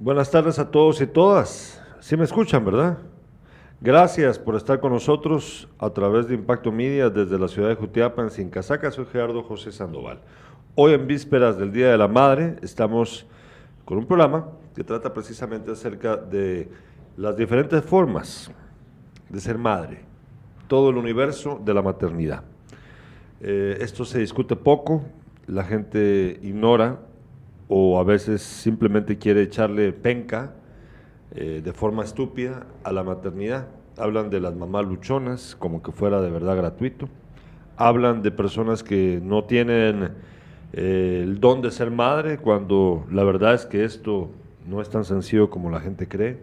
Buenas tardes a todos y todas. Sí me escuchan, ¿verdad? Gracias por estar con nosotros a través de Impacto Media desde la ciudad de Jutiapa, en Casaca. Soy Gerardo José Sandoval. Hoy en vísperas del Día de la Madre estamos con un programa que trata precisamente acerca de las diferentes formas de ser madre, todo el universo de la maternidad. Eh, esto se discute poco, la gente ignora o a veces simplemente quiere echarle penca eh, de forma estúpida a la maternidad. Hablan de las mamás luchonas como que fuera de verdad gratuito. Hablan de personas que no tienen eh, el don de ser madre cuando la verdad es que esto no es tan sencillo como la gente cree.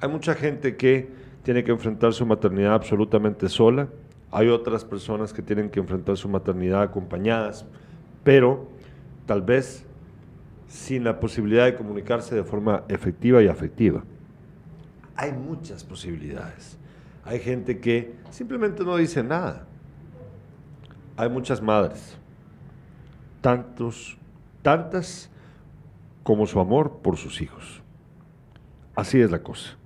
Hay mucha gente que tiene que enfrentar su maternidad absolutamente sola. Hay otras personas que tienen que enfrentar su maternidad acompañadas, pero tal vez sin la posibilidad de comunicarse de forma efectiva y afectiva. Hay muchas posibilidades. Hay gente que simplemente no dice nada. Hay muchas madres, tantos, tantas como su amor por sus hijos. Así es la cosa.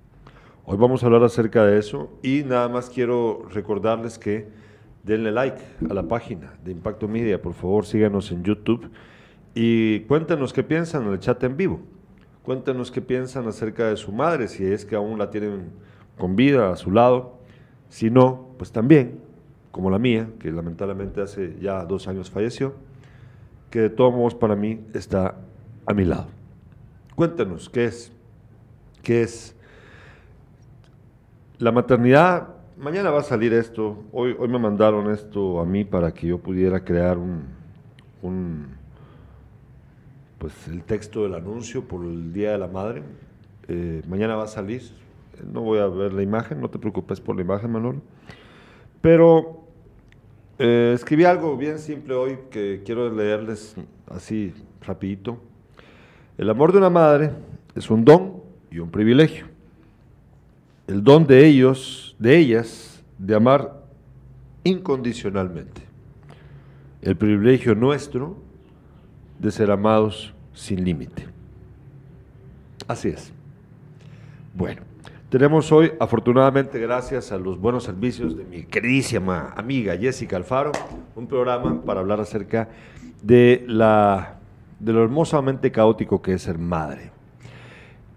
Hoy vamos a hablar acerca de eso y nada más quiero recordarles que denle like a la página de Impacto Media, por favor síganos en YouTube y cuéntenos qué piensan en el chat en vivo. Cuéntenos qué piensan acerca de su madre, si es que aún la tienen con vida a su lado. Si no, pues también, como la mía, que lamentablemente hace ya dos años falleció, que de todos modos para mí está a mi lado. Cuéntenos qué es, qué es la maternidad. Mañana va a salir esto. Hoy, hoy me mandaron esto a mí para que yo pudiera crear un, un pues el texto del anuncio por el Día de la Madre. Eh, mañana va a salir. No voy a ver la imagen, no te preocupes por la imagen, Manuel. Pero eh, escribí algo bien simple hoy que quiero leerles así rapidito. El amor de una madre es un don y un privilegio. El don de ellos, de ellas, de amar incondicionalmente. El privilegio nuestro de ser amados sin límite. Así es. Bueno, tenemos hoy, afortunadamente, gracias a los buenos servicios de mi queridísima amiga Jessica Alfaro, un programa para hablar acerca de, la, de lo hermosamente caótico que es ser madre.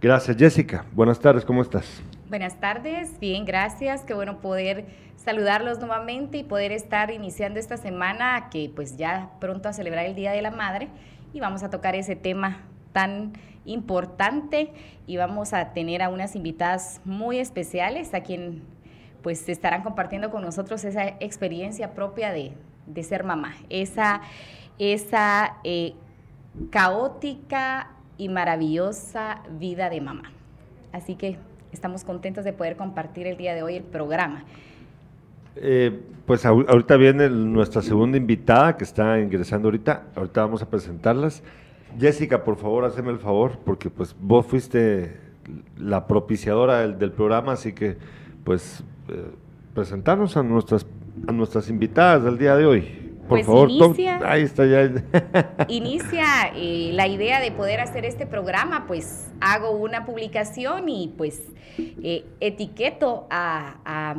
Gracias, Jessica. Buenas tardes, ¿cómo estás? Buenas tardes, bien, gracias. Qué bueno poder saludarlos nuevamente y poder estar iniciando esta semana que pues ya pronto a celebrar el Día de la Madre y vamos a tocar ese tema tan importante y vamos a tener a unas invitadas muy especiales a quien pues estarán compartiendo con nosotros esa experiencia propia de, ser mamá, esa, esa eh, caótica y maravillosa vida de mamá. Así que estamos contentos de poder compartir el día de hoy el programa. Eh, pues ahorita viene nuestra segunda invitada que está ingresando ahorita. Ahorita vamos a presentarlas. Jessica, por favor, haceme el favor, porque pues vos fuiste la propiciadora del, programa, así que pues eh, presentarnos a nuestras, a nuestras invitadas del día de hoy. Por pues favor, inicia, ahí está ya. inicia eh, la idea de poder hacer este programa, pues hago una publicación y pues etiqueto a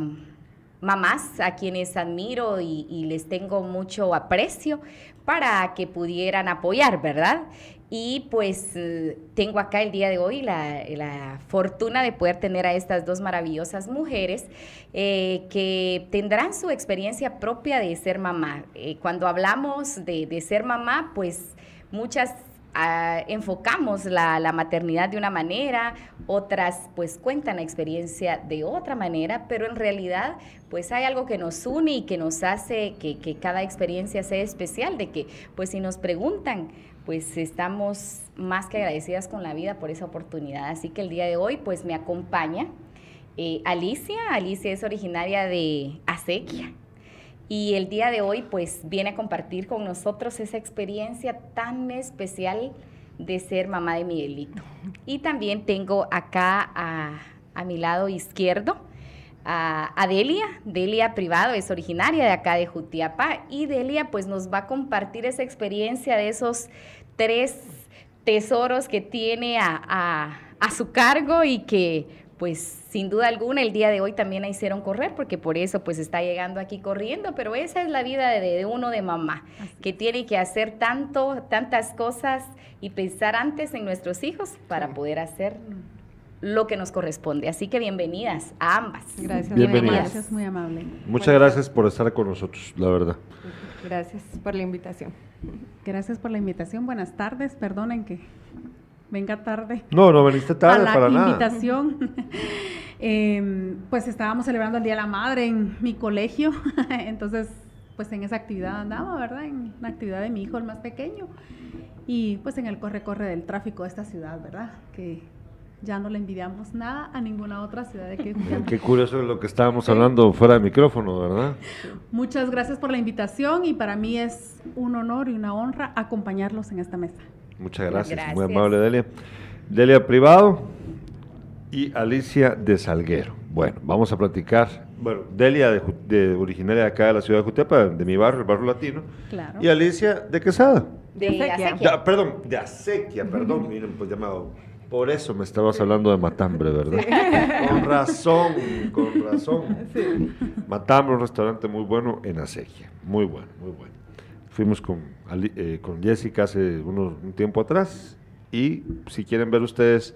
mamás a quienes admiro y, les tengo mucho aprecio para que pudieran apoyar, ¿verdad? Y pues eh, tengo acá el día de hoy la, fortuna de poder tener a estas dos maravillosas mujeres eh, que tendrán su experiencia propia de ser mamá. Eh, cuando hablamos de, de ser mamá, pues muchas enfocamos la, maternidad de una manera, otras pues cuentan la experiencia de otra manera, pero en realidad pues hay algo que nos une y que nos hace que, que cada experiencia sea especial, de que pues si nos preguntan, pues estamos más que agradecidas con la vida por esa oportunidad. Así que el día de hoy pues me acompaña eh, Alicia, Alicia es originaria de Acequia y el día de hoy pues viene a compartir con nosotros esa experiencia tan especial de ser mamá de Miguelito. Y también tengo acá a, mi lado izquierdo a, Delia, Delia Privado, es originaria de acá de Jutiapa y Delia pues nos va a compartir esa experiencia de esos tres tesoros que tiene a, a su cargo y que pues sin duda alguna el día de hoy también la hicieron correr porque por eso pues está llegando aquí corriendo, pero esa es la vida de, uno de mamá, que tiene que hacer tanto, tantas cosas y pensar antes en nuestros hijos para poder hacer lo que nos corresponde. Así que bienvenidas a ambas. Gracias, bienvenidas. Gracias, muy amable. Muchas gracias por estar con nosotros, la verdad. Gracias por la invitación. Gracias por la invitación. Buenas tardes. Perdonen que venga tarde. No, no veniste tarde para nada. invitación. Em, pues estábamos celebrando el Día de la Madre en mi colegio, entonces pues en esa actividad andaba, ¿verdad? En la actividad de mi hijo, el más pequeño, y pues en el corre-corre del tráfico de esta ciudad, ¿verdad? Que ya no le envidiamos nada a ninguna otra ciudad de que Qué curioso es lo que estábamos hablando fuera de micrófono, ¿verdad? Muchas gracias por la invitación y para mí es un honor y una honra acompañarlos en esta mesa. Muchas gracias, muy amable Delia. Delia Privado y Alicia de Salguero. Bueno, vamos a platicar. Bueno, Delia de, originaria de acá de la ciudad de Jutepa, de mi barrio, el barrio latino. Claro. Y Alicia de Quesada. De, Acequia. perdón, de Acequia, perdón, miren, pues llamado. Por eso me estabas hablando de Matambre, ¿verdad? Con razón, con razón. Matambre, un restaurante muy bueno en Acequia. Muy bueno, muy bueno. Fuimos con, eh, con Jessica hace un tiempo atrás y si quieren ver ustedes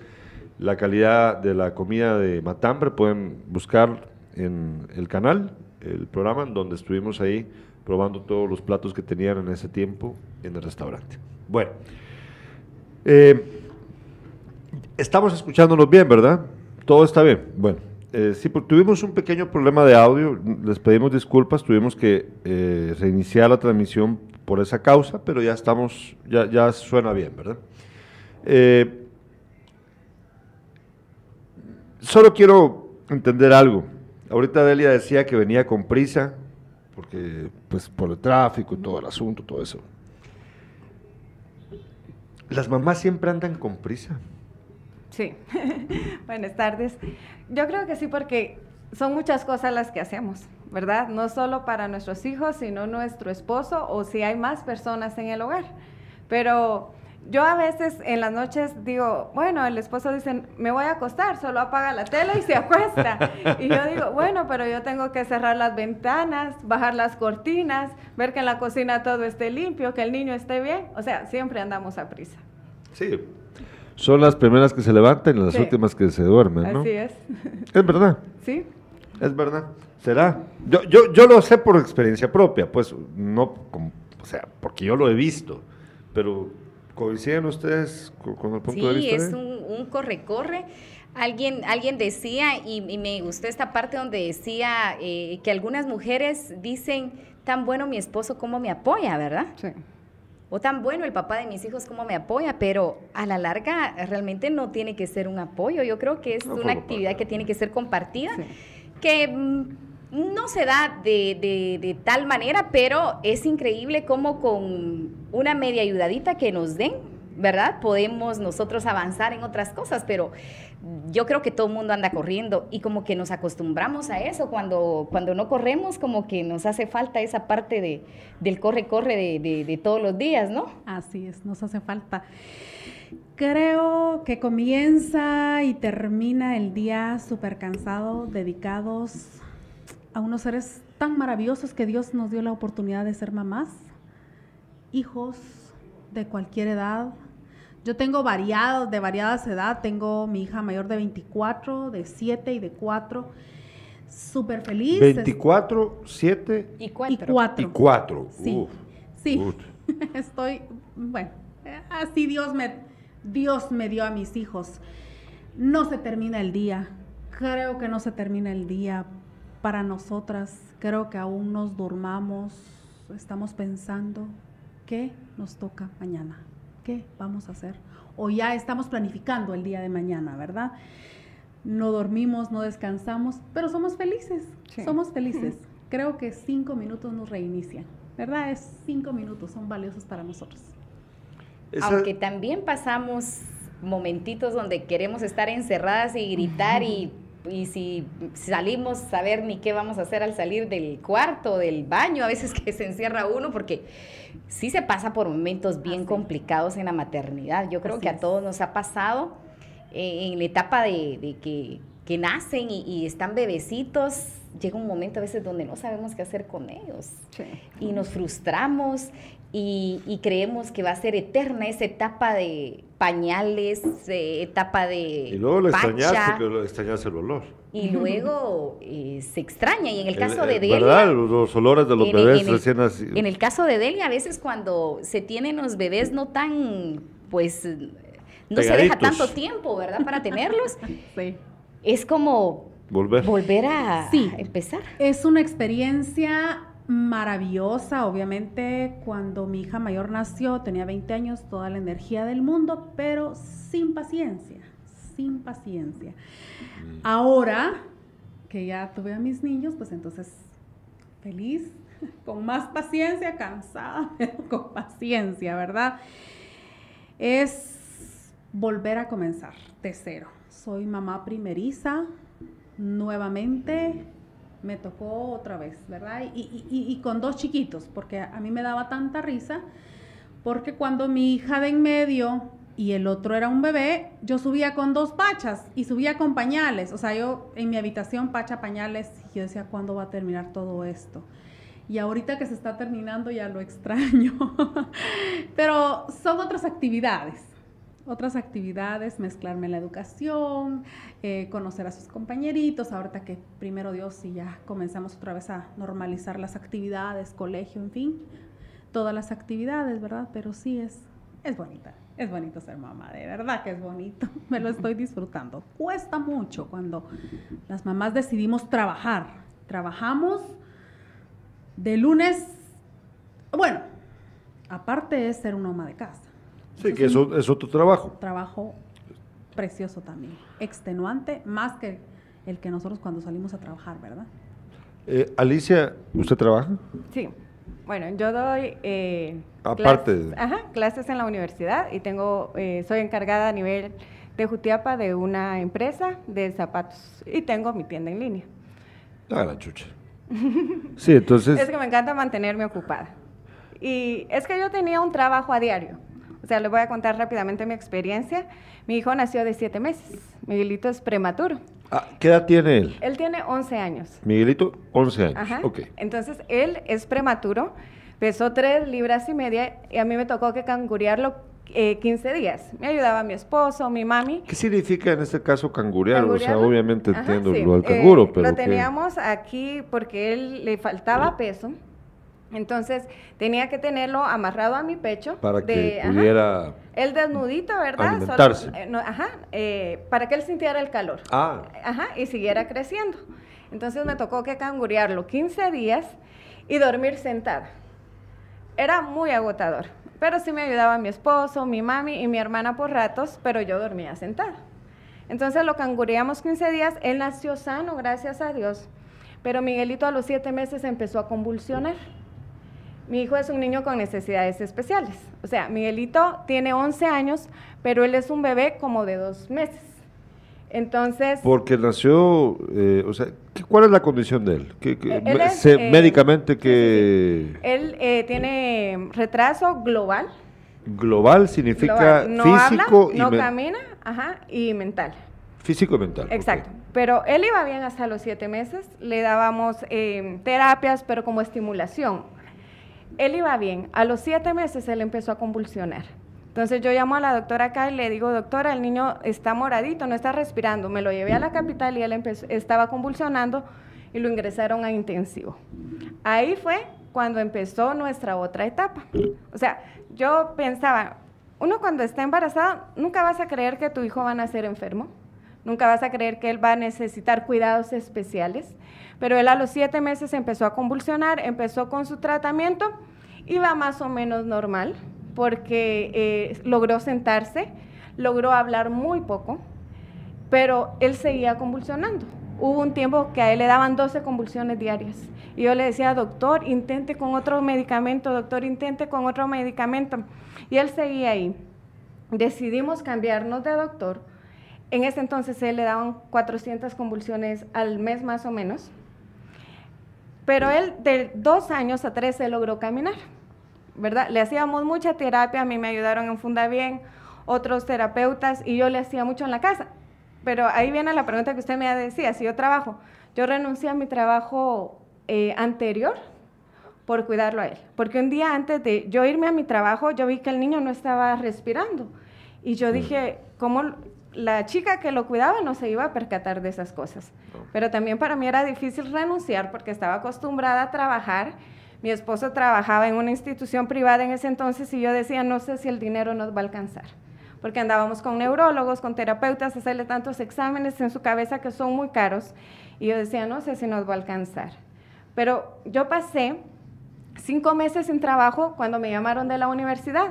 la calidad de la comida de Matambre, pueden buscar en el canal, el programa, en donde estuvimos ahí probando todos los platos que tenían en ese tiempo en el restaurante. Bueno, eh, estamos escuchándonos bien, ¿verdad? Todo está bien. Bueno, eh, sí, porque tuvimos un pequeño problema de audio, les pedimos disculpas, tuvimos que reiniciar la transmisión por esa causa, pero ya estamos, ya, suena bien, ¿verdad? Eh, solo quiero entender algo. Ahorita Delia decía que venía con prisa, porque pues por el tráfico y todo el asunto, todo eso. Las mamás siempre andan con prisa. Sí, buenas tardes. Yo creo que sí porque son muchas cosas las que hacemos, ¿verdad? No solo para nuestros hijos, sino nuestro esposo o si hay más personas en el hogar. Pero yo a veces en las noches digo, bueno, el esposo dice, me voy a acostar, solo apaga la tele y se acuesta. y yo digo, bueno, pero yo tengo que cerrar las ventanas, bajar las cortinas, ver que en la cocina todo esté limpio, que el niño esté bien. O sea, siempre andamos a prisa. Sí, son las primeras que se levantan y las últimas que se duermen, ¿no? Así es. Es verdad. Sí. Es verdad. ¿Será? Yo, yo, yo lo sé por experiencia propia, pues no, o sea, porque yo lo he visto, pero ¿coinciden ustedes con, el punto de vista? Sí, es un corre-corre. Alguien, alguien decía, y, me gustó esta parte donde decía eh, que algunas mujeres dicen, tan bueno mi esposo como me apoya, ¿verdad? Sí o tan bueno el papá de mis hijos como me apoya, pero a la larga realmente no tiene que ser un apoyo. Yo creo que es una actividad que tiene que ser compartida, que mm, no se da de, de, tal manera, pero es increíble cómo con una media ayudadita que nos den, ¿verdad? Podemos nosotros avanzar en otras cosas, pero yo creo que todo el mundo anda corriendo y como que nos acostumbramos a eso. Cuando, cuando no corremos, como que nos hace falta esa parte de, del corre-corre de, de, todos los días, ¿no? Así es, nos hace falta. Creo que comienza y termina el día súper cansado, dedicados a unos seres tan maravillosos que Dios nos dio la oportunidad de ser mamás, hijos de cualquier edad, yo tengo variados, de variadas edad. Tengo mi hija mayor de 24, de 7 y de 4. Súper feliz. 24, 7 y 4. Y 4. Sí. sí. Estoy, bueno, así Dios me, Dios me dio a mis hijos. No se termina el día. Creo que no se termina el día para nosotras. Creo que aún nos durmamos. Estamos pensando qué nos toca mañana. ¿qué vamos a hacer? O ya estamos planificando el día de mañana, ¿verdad? No dormimos, no descansamos, pero somos felices, somos felices. Creo que cinco minutos nos reinician, ¿verdad? Es cinco minutos, son valiosos para nosotros. Aunque también pasamos momentitos donde queremos estar encerradas y gritar y y si salimos a ver ni qué vamos a hacer al salir del cuarto, del baño, a veces que se encierra uno, porque sí se pasa por momentos bien complicados en la maternidad. Yo creo que a todos nos ha pasado eh, en la etapa de, que, nacen y, están bebecitos, llega un momento a veces donde no sabemos qué hacer con ellos. Y nos frustramos y, creemos que va a ser eterna esa etapa de pañales, eh, etapa de. Y luego lo extrañas porque extrañas el olor. Y luego eh, se extraña. Y en el caso de Delia. ¿Verdad? Los olores de los bebés recién nacidos. En el caso de Delia, a veces cuando se tienen los bebés no tan. Pues. No se deja tanto tiempo, ¿verdad? Para tenerlos. sí. Es como. Volver. Volver a, sí. a empezar. Es una experiencia maravillosa, obviamente cuando mi hija mayor nació tenía 20 años, toda la energía del mundo, pero sin paciencia, sin paciencia. Ahora que ya tuve a mis niños, pues entonces feliz, con más paciencia, cansada, pero con paciencia, ¿verdad? Es volver a comenzar de cero. Soy mamá primeriza, nuevamente me tocó otra vez, ¿verdad? Y, con dos chiquitos, porque a mí me daba tanta risa, porque cuando mi hija de en medio y el otro era un bebé, yo subía con dos pachas y subía con pañales, o sea, yo en mi habitación pacha pañales, y yo decía, ¿cuándo va a terminar todo esto? Y ahorita que se está terminando ya lo extraño, pero son otras actividades otras actividades, mezclarme en la educación, eh, conocer a sus compañeritos, ahorita que primero Dios y ya comenzamos otra vez a normalizar las actividades, colegio, en fin, todas las actividades, ¿verdad? Pero sí es, es bonita, es bonito ser mamá, de verdad que es bonito, me lo estoy disfrutando. Cuesta mucho cuando las mamás decidimos trabajar, trabajamos de lunes, bueno, aparte es ser una ama de casa Sí, que eso es otro trabajo. Trabajo precioso también, extenuante, más que el que nosotros cuando salimos a trabajar, ¿verdad? Eh, Alicia, ¿usted trabaja? Sí. Bueno, yo doy eh, aparte clases, ajá, clases en la universidad y tengo, eh, soy encargada a nivel de Jutiapa de una empresa de zapatos y tengo mi tienda en línea. Ah, la chucha. sí, entonces. Es que me encanta mantenerme ocupada. Y es que yo tenía un trabajo a diario. O sea, les voy a contar rápidamente mi experiencia. Mi hijo nació de siete meses. Miguelito es prematuro. Ah, ¿Qué edad tiene él? Él tiene 11 años. Miguelito, 11 años. Ajá. Entonces, él es prematuro, pesó tres libras y media y a mí me tocó que cangurearlo eh, 15 días. Me ayudaba mi esposo, mi mami. ¿Qué significa en este caso cangurear? O sea, obviamente entiendo lo del canguro, eh, pero. Lo teníamos aquí porque él le faltaba peso. Entonces tenía que tenerlo amarrado a mi pecho. Para que pudiera. el desnudito, ¿verdad? Alimentarse. Eh, ajá, eh, para que él sintiera el calor. Ah. Ajá, y siguiera creciendo. Entonces me tocó que cangurearlo 15 días y dormir sentada. Era muy agotador. Pero sí me ayudaba mi esposo, mi mami y mi hermana por ratos, pero yo dormía sentada. Entonces lo cangureamos 15 días. Él nació sano, gracias a Dios. Pero Miguelito a los 7 meses empezó a convulsionar. Mi hijo es un niño con necesidades especiales. O sea, Miguelito tiene 11 años, pero él es un bebé como de dos meses. Entonces... Porque nació, eh, o sea, ¿cuál es la condición de él? ¿Qué, eh, médicamente que... Él eh, tiene retraso global. Global significa físico y... No camina, ajá, y mental. Físico y mental. Exacto. Pero él iba bien hasta los siete meses. Le dábamos terapias, pero como estimulación él iba bien. A los siete meses él empezó a convulsionar. Entonces yo llamo a la doctora acá y le digo, doctora, el niño está moradito, no está respirando. Me lo llevé a la capital y él empezó, estaba convulsionando y lo ingresaron a intensivo. Ahí fue cuando empezó nuestra otra etapa. O sea, yo pensaba, uno cuando está embarazado, nunca vas a creer que tu hijo va a nacer enfermo, nunca vas a creer que él va a necesitar cuidados especiales. Pero él a los siete meses empezó a convulsionar, empezó con su tratamiento, iba más o menos normal, porque eh, logró sentarse, logró hablar muy poco, pero él seguía convulsionando. Hubo un tiempo que a él le daban 12 convulsiones diarias. Y yo le decía, doctor, intente con otro medicamento, doctor, intente con otro medicamento. Y él seguía ahí. Decidimos cambiarnos de doctor. En ese entonces él le daban 400 convulsiones al mes más o menos. Pero él de dos años a tres se logró caminar, ¿verdad? Le hacíamos mucha terapia, a mí me ayudaron en Funda Bien, otros terapeutas y yo le hacía mucho en la casa. Pero ahí viene la pregunta que usted me decía, si yo trabajo, yo renuncié a mi trabajo eh, anterior por cuidarlo a él. Porque un día antes de yo irme a mi trabajo, yo vi que el niño no estaba respirando. Y yo dije, ¿cómo la chica que lo cuidaba no se iba a percatar de esas cosas? Pero también para mí era difícil renunciar porque estaba acostumbrada a trabajar. Mi esposo trabajaba en una institución privada en ese entonces y yo decía, no sé si el dinero nos va a alcanzar. Porque andábamos con neurólogos, con terapeutas, hacerle tantos exámenes en su cabeza que son muy caros. Y yo decía, no sé si nos va a alcanzar. Pero yo pasé cinco meses sin trabajo cuando me llamaron de la universidad.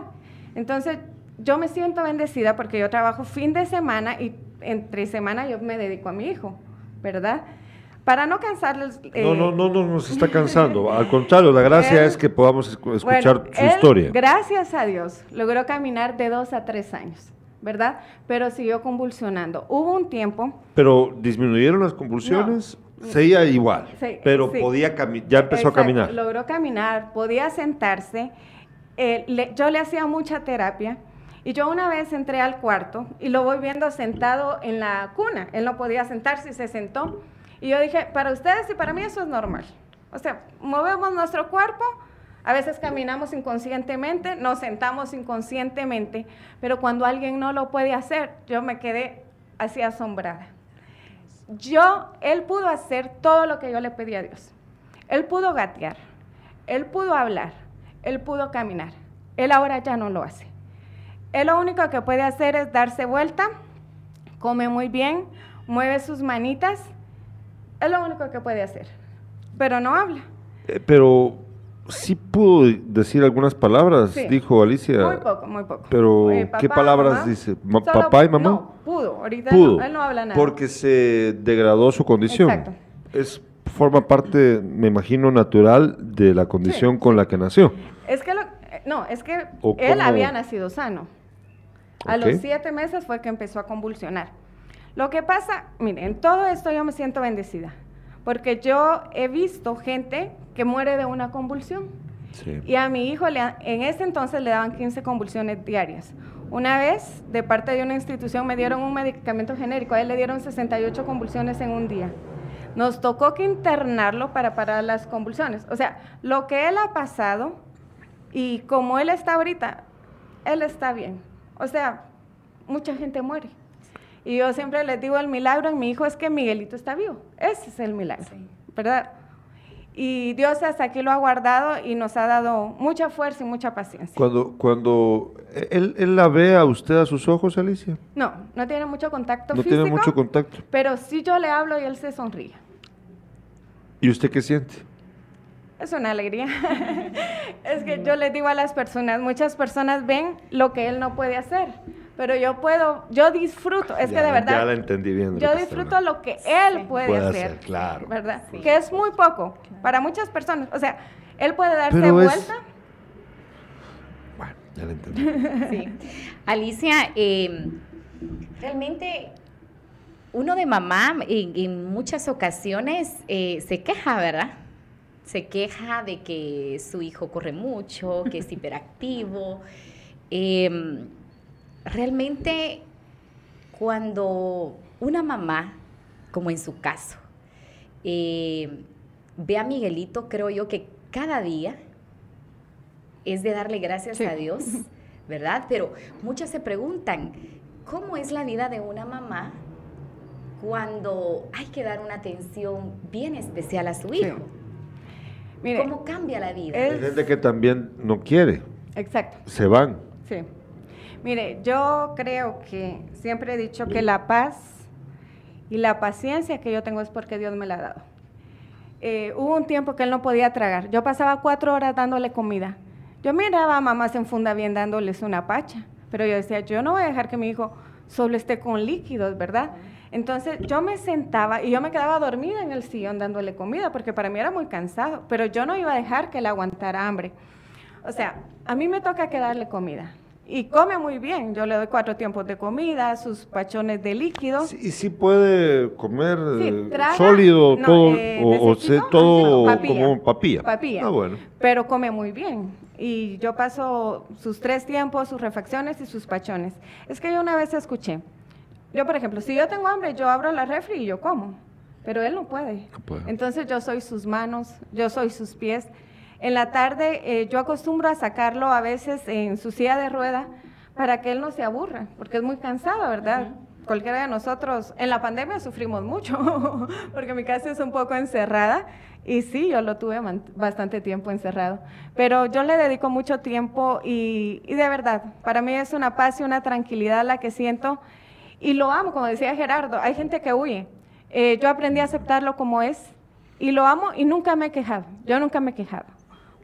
Entonces, yo me siento bendecida porque yo trabajo fin de semana y entre semana yo me dedico a mi hijo, ¿verdad? Para no cansarles... no, no, no, no nos está cansando. Al contrario, la gracia es que podamos escuchar su historia. Gracias a Dios, logró caminar de dos a tres años. ¿verdad? Pero siguió convulsionando. Hubo un tiempo... ¿Pero disminuyeron las convulsiones? Seguía igual, pero podía ya empezó a caminar. Logró caminar, podía sentarse. Eh, yo le hacía mucha terapia y yo una vez entré al cuarto y lo voy viendo sentado en la cuna. Él no podía sentarse y se sentó. Y yo dije, para ustedes y para mí eso es normal. O sea, movemos nuestro cuerpo, a veces caminamos inconscientemente, nos sentamos inconscientemente, pero cuando alguien no lo puede hacer, yo me quedé así asombrada yo, él pudo hacer todo lo que yo le pedí a Dios. Él pudo gatear, él pudo hablar, él pudo caminar. Él ahora ya no lo hace. Él lo único que puede hacer es darse vuelta, come muy bien, mueve sus manitas. Es lo único que puede hacer. Pero no habla. Eh, pero sí pudo decir algunas palabras, dijo Alicia. Muy poco, muy poco. Pero, ¿qué palabras dice? ¿Papá y mamá? No, pudo. Ahorita No, él no habla nada. Porque se degradó su condición. Exacto. Es, forma parte, me imagino, natural de la condición con la que nació. Es que, no, es que él había nacido sano. A los siete meses fue que empezó a convulsionar. Lo que pasa, miren, en todo esto yo me siento bendecida porque yo he visto gente que muere de una convulsión. Y a mi hijo en ese entonces le daban 15 convulsiones diarias. Una vez, de parte de una institución, me dieron un medicamento genérico, a él le dieron 68 convulsiones en un día. Nos tocó que internarlo para parar las convulsiones. O sea, lo que él ha pasado y como él está ahorita, él está bien. O sea, mucha gente muere. Y yo siempre les digo, el milagro en mi hijo es que Miguelito está vivo. Ese es el milagro, ¿verdad? Y Dios hasta aquí lo ha guardado y nos ha dado mucha fuerza y mucha paciencia. Cuando, cuando él, él la ve a usted a sus ojos, Alicia. No, no tiene mucho contacto no tiene mucho contacto. Pero sí yo le hablo y él se sonríe. ¿Y usted qué siente? Es una alegría. es que yo le digo a las personas, muchas personas ven lo que él no puede hacer pero yo puedo, yo disfruto, es que de verdad. Ya la entendí bien. Yo disfruto lo que él puede, hacer, claro. ¿Verdad? Que es muy poco para muchas personas. O sea, él puede darse vuelta. Bueno, ya la entendí. sí. Alicia, em, realmente uno de mamá en, muchas ocasiones eh, se queja, ¿verdad? Se queja de que su hijo corre mucho, que es hiperactivo. Eh, realmente cuando una mamá, como en su caso, eh, ve a Miguelito, creo yo que cada día es de darle gracias a Dios, ¿verdad? Pero muchas se preguntan, ¿cómo es la vida de una mamá cuando hay que dar una atención bien especial a su hijo? ¿Cómo cambia la vida? Hay gente que también no quiere. Exacto. Se van. Sí. Mire, yo creo que siempre he dicho que la paz y la paciencia que yo tengo es porque Dios me la ha dado. Eh, hubo un tiempo que él no podía tragar. Yo pasaba cuatro horas dándole comida. Yo miraba a mamás en funda bien dándoles una pacha, pero yo decía, yo no voy a dejar que mi hijo solo esté con líquidos, ¿verdad? Entonces yo me sentaba y yo me quedaba dormida en el sillón dándole comida, porque para mí era muy cansado, pero yo no iba a dejar que él aguantara hambre. O sea, a mí me toca que darle comida y come muy bien. Yo le doy cuatro tiempos de comida, sus pachones de líquido. ¿Y si puede comer eh, sólido todo eh, o, todo como papilla? Papilla. Ah, bueno. Pero come muy bien. Y yo paso sus tres tiempos, sus refacciones y sus pachones. Es que yo una vez escuché, yo por ejemplo, si yo tengo hambre, yo abro la refri y yo como, pero él no puede. No puede. Entonces yo soy sus manos, yo soy sus pies. En la tarde eh, yo acostumbro a sacarlo a veces en su silla de rueda para que él no se aburra, porque es muy cansado, ¿verdad? Cualquiera de nosotros, en la pandemia sufrimos mucho, porque mi casa es un poco encerrada y sí, yo lo tuve bastante tiempo encerrado, pero yo le dedico mucho tiempo y, y de verdad, para mí es una paz y una tranquilidad la que siento y lo amo, como decía Gerardo, hay gente que huye. Eh, yo aprendí a aceptarlo como es y lo amo y nunca me he quejado, yo nunca me he quejado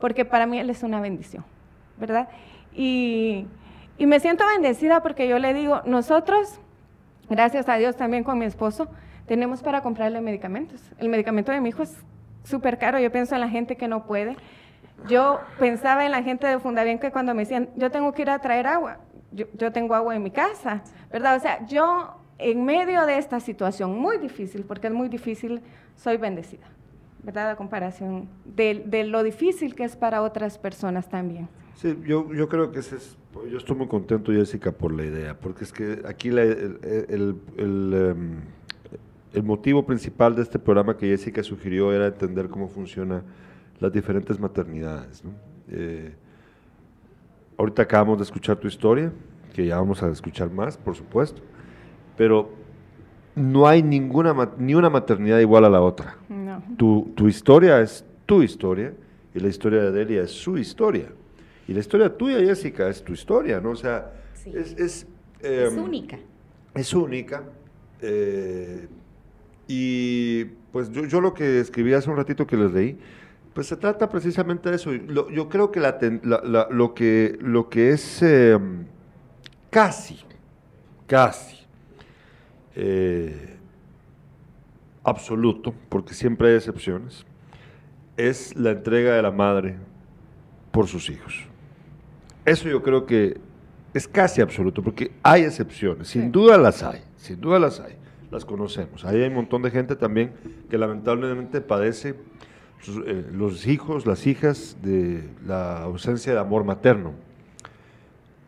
porque para mí Él es una bendición, ¿verdad? Y, y me siento bendecida porque yo le digo, nosotros, gracias a Dios también con mi esposo, tenemos para comprarle medicamentos. El medicamento de mi hijo es súper caro, yo pienso en la gente que no puede. Yo pensaba en la gente de Fundavien que cuando me decían, yo tengo que ir a traer agua, yo, tengo agua en mi casa, ¿verdad? O sea, yo en medio de esta situación muy difícil, porque es muy difícil, soy bendecida. ¿verdad? A comparación de, lo difícil que es para otras personas también. Sí, yo, yo creo que ese es, yo estoy muy contento, Jessica, por la idea, porque es que aquí el, el, em, el, motivo principal de este programa que Jessica sugirió era entender cómo funcionan las diferentes maternidades. Eh, ahorita acabamos de escuchar tu historia, que ya vamos a escuchar más, por supuesto, pero no hay ninguna ni una maternidad igual a la otra. Tu, tu, historia es tu historia y la historia de Delia es su historia. Y la historia tuya, Jessica, es tu historia, ¿no? O sea, es, es, em, única. Es única. Eh, y pues yo, yo, lo que escribí hace un ratito que les leí, pues se trata precisamente de eso. yo creo que, la, lo, que lo que es em, casi, casi eh, absoluto, porque siempre hay excepciones, es la entrega de la madre por sus hijos. Eso yo creo que es casi absoluto, porque hay excepciones, sin duda las hay, sin duda las hay, las conocemos. Ahí hay un montón de gente también que lamentablemente padece eh, los hijos, las hijas de la ausencia de amor materno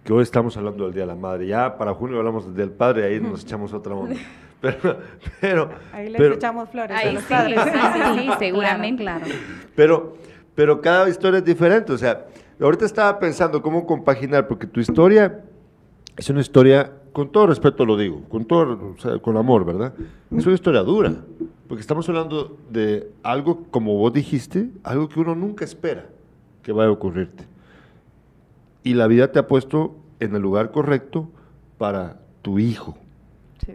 que hoy estamos hablando del Día de la Madre. Ya para junio hablamos del Padre, ahí nos echamos otra onda. Pero, pero, ahí les echamos flores a los padres. Sí, seguramente. Claro. Pero, pero cada historia es diferente. O sea, ahorita estaba pensando cómo compaginar, porque tu historia es una historia, con todo respeto lo digo, con todo, con amor, ¿verdad? Es una historia dura, porque estamos hablando de algo, como vos dijiste, algo que uno nunca espera que vaya a ocurrirte y la vida te ha puesto en el lugar correcto para tu hijo. Sí.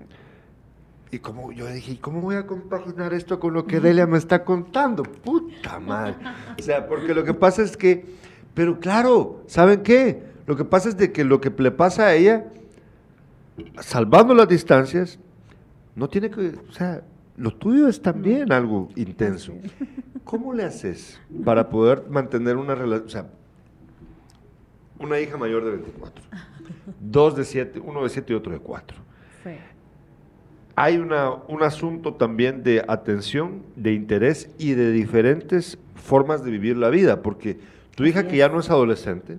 Y como yo dije, ¿cómo voy a compaginar esto con lo que Delia me está contando? Puta madre. O sea, porque lo que pasa es que, pero claro, ¿saben qué? Lo que pasa es de que lo que le pasa a ella, salvando las distancias, no tiene que, o sea, lo tuyo es también algo intenso. ¿Cómo le haces para poder mantener una relación? O sea, una hija mayor de 24. Dos de 7, uno de 7 y otro de 4. Sí. Hay una, un asunto también de atención, de interés y de diferentes formas de vivir la vida, porque tu hija que ya no es adolescente,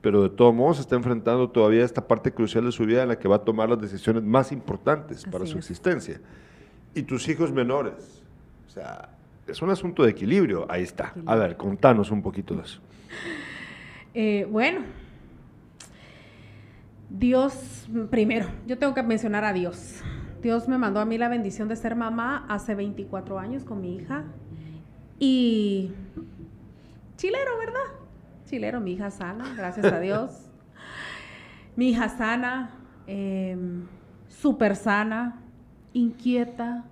pero de todos modos está enfrentando todavía esta parte crucial de su vida en la que va a tomar las decisiones más importantes para su existencia. Y tus hijos menores. O sea, es un asunto de equilibrio. Ahí está. A ver, contanos un poquito de eso. Eh, bueno, Dios, primero, yo tengo que mencionar a Dios. Dios me mandó a mí la bendición de ser mamá hace 24 años con mi hija. Y chilero, ¿verdad? Chilero, mi hija sana, gracias a Dios. mi hija sana, em, súper sana, inquieta,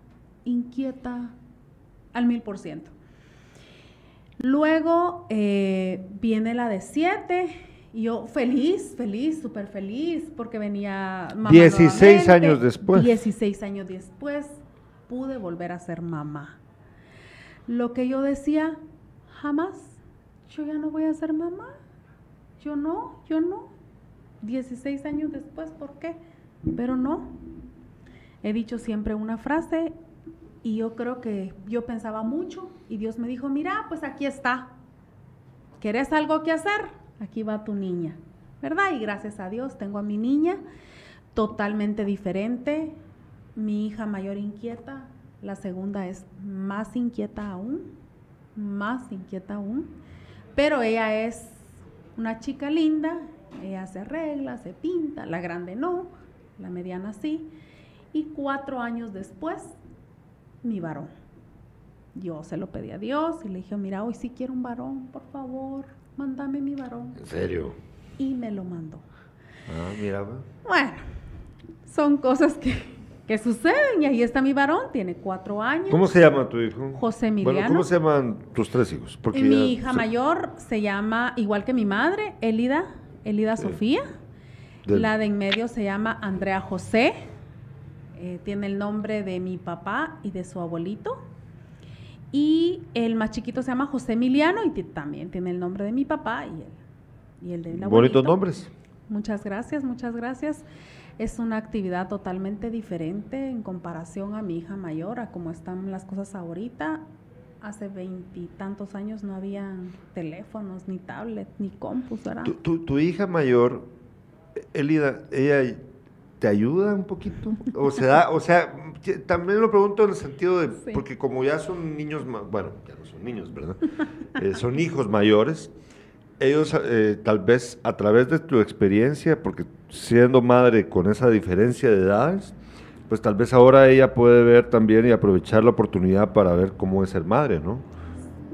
inquieta al mil por ciento. Luego eh, viene la de 7 y yo feliz, feliz, súper feliz porque venía mamá 16 años después. 16 años después pude volver a ser mamá. Lo que yo decía, jamás, yo ya no voy a ser mamá. Yo no, yo no. 16 años después, ¿por qué? Pero no. He dicho siempre una frase y yo creo que yo pensaba mucho y Dios me dijo, mira, pues aquí está. ¿Quieres algo que hacer? Aquí va tu niña, ¿verdad? Y gracias a Dios tengo a mi niña totalmente diferente. Mi hija mayor inquieta, la segunda es más inquieta aún, más inquieta aún. Pero ella es una chica linda, ella se arregla, se pinta, la grande no, la mediana sí. Y cuatro años después, mi varón. Yo se lo pedí a Dios y le dije, mira, hoy sí quiero un varón, por favor, mándame mi varón. ¿En serio? Y me lo mandó. Ah, mira. Bueno, son cosas que, que suceden y ahí está mi varón, tiene cuatro años. ¿Cómo se llama tu hijo? José Emiliano. Bueno, ¿cómo se llaman tus tres hijos? Porque mi hija mayor se llama, igual que mi madre, Elida, Elida Sofía. La de en medio se llama Andrea José. Eh, tiene el nombre de mi papá y de su abuelito. Y el más chiquito se llama José Emiliano y también tiene el nombre de mi papá y el, y el de mi abuelito. Bonitos nombres. Muchas gracias, muchas gracias. Es una actividad totalmente diferente en comparación a mi hija mayor, a cómo están las cosas ahorita. Hace veintitantos años no había teléfonos, ni tablet, ni compus, ¿verdad? Tu, hija mayor, Elida, ella te ayuda un poquito? O sea, o sea, también lo pregunto en el sentido de, porque como ya son niños, bueno, ya no son niños, ¿verdad? Eh, son hijos mayores ellos eh, tal vez a través de tu experiencia, porque siendo madre con esa diferencia de edades, pues tal vez ahora ella puede ver también y aprovechar la oportunidad para ver cómo es ser madre, ¿no?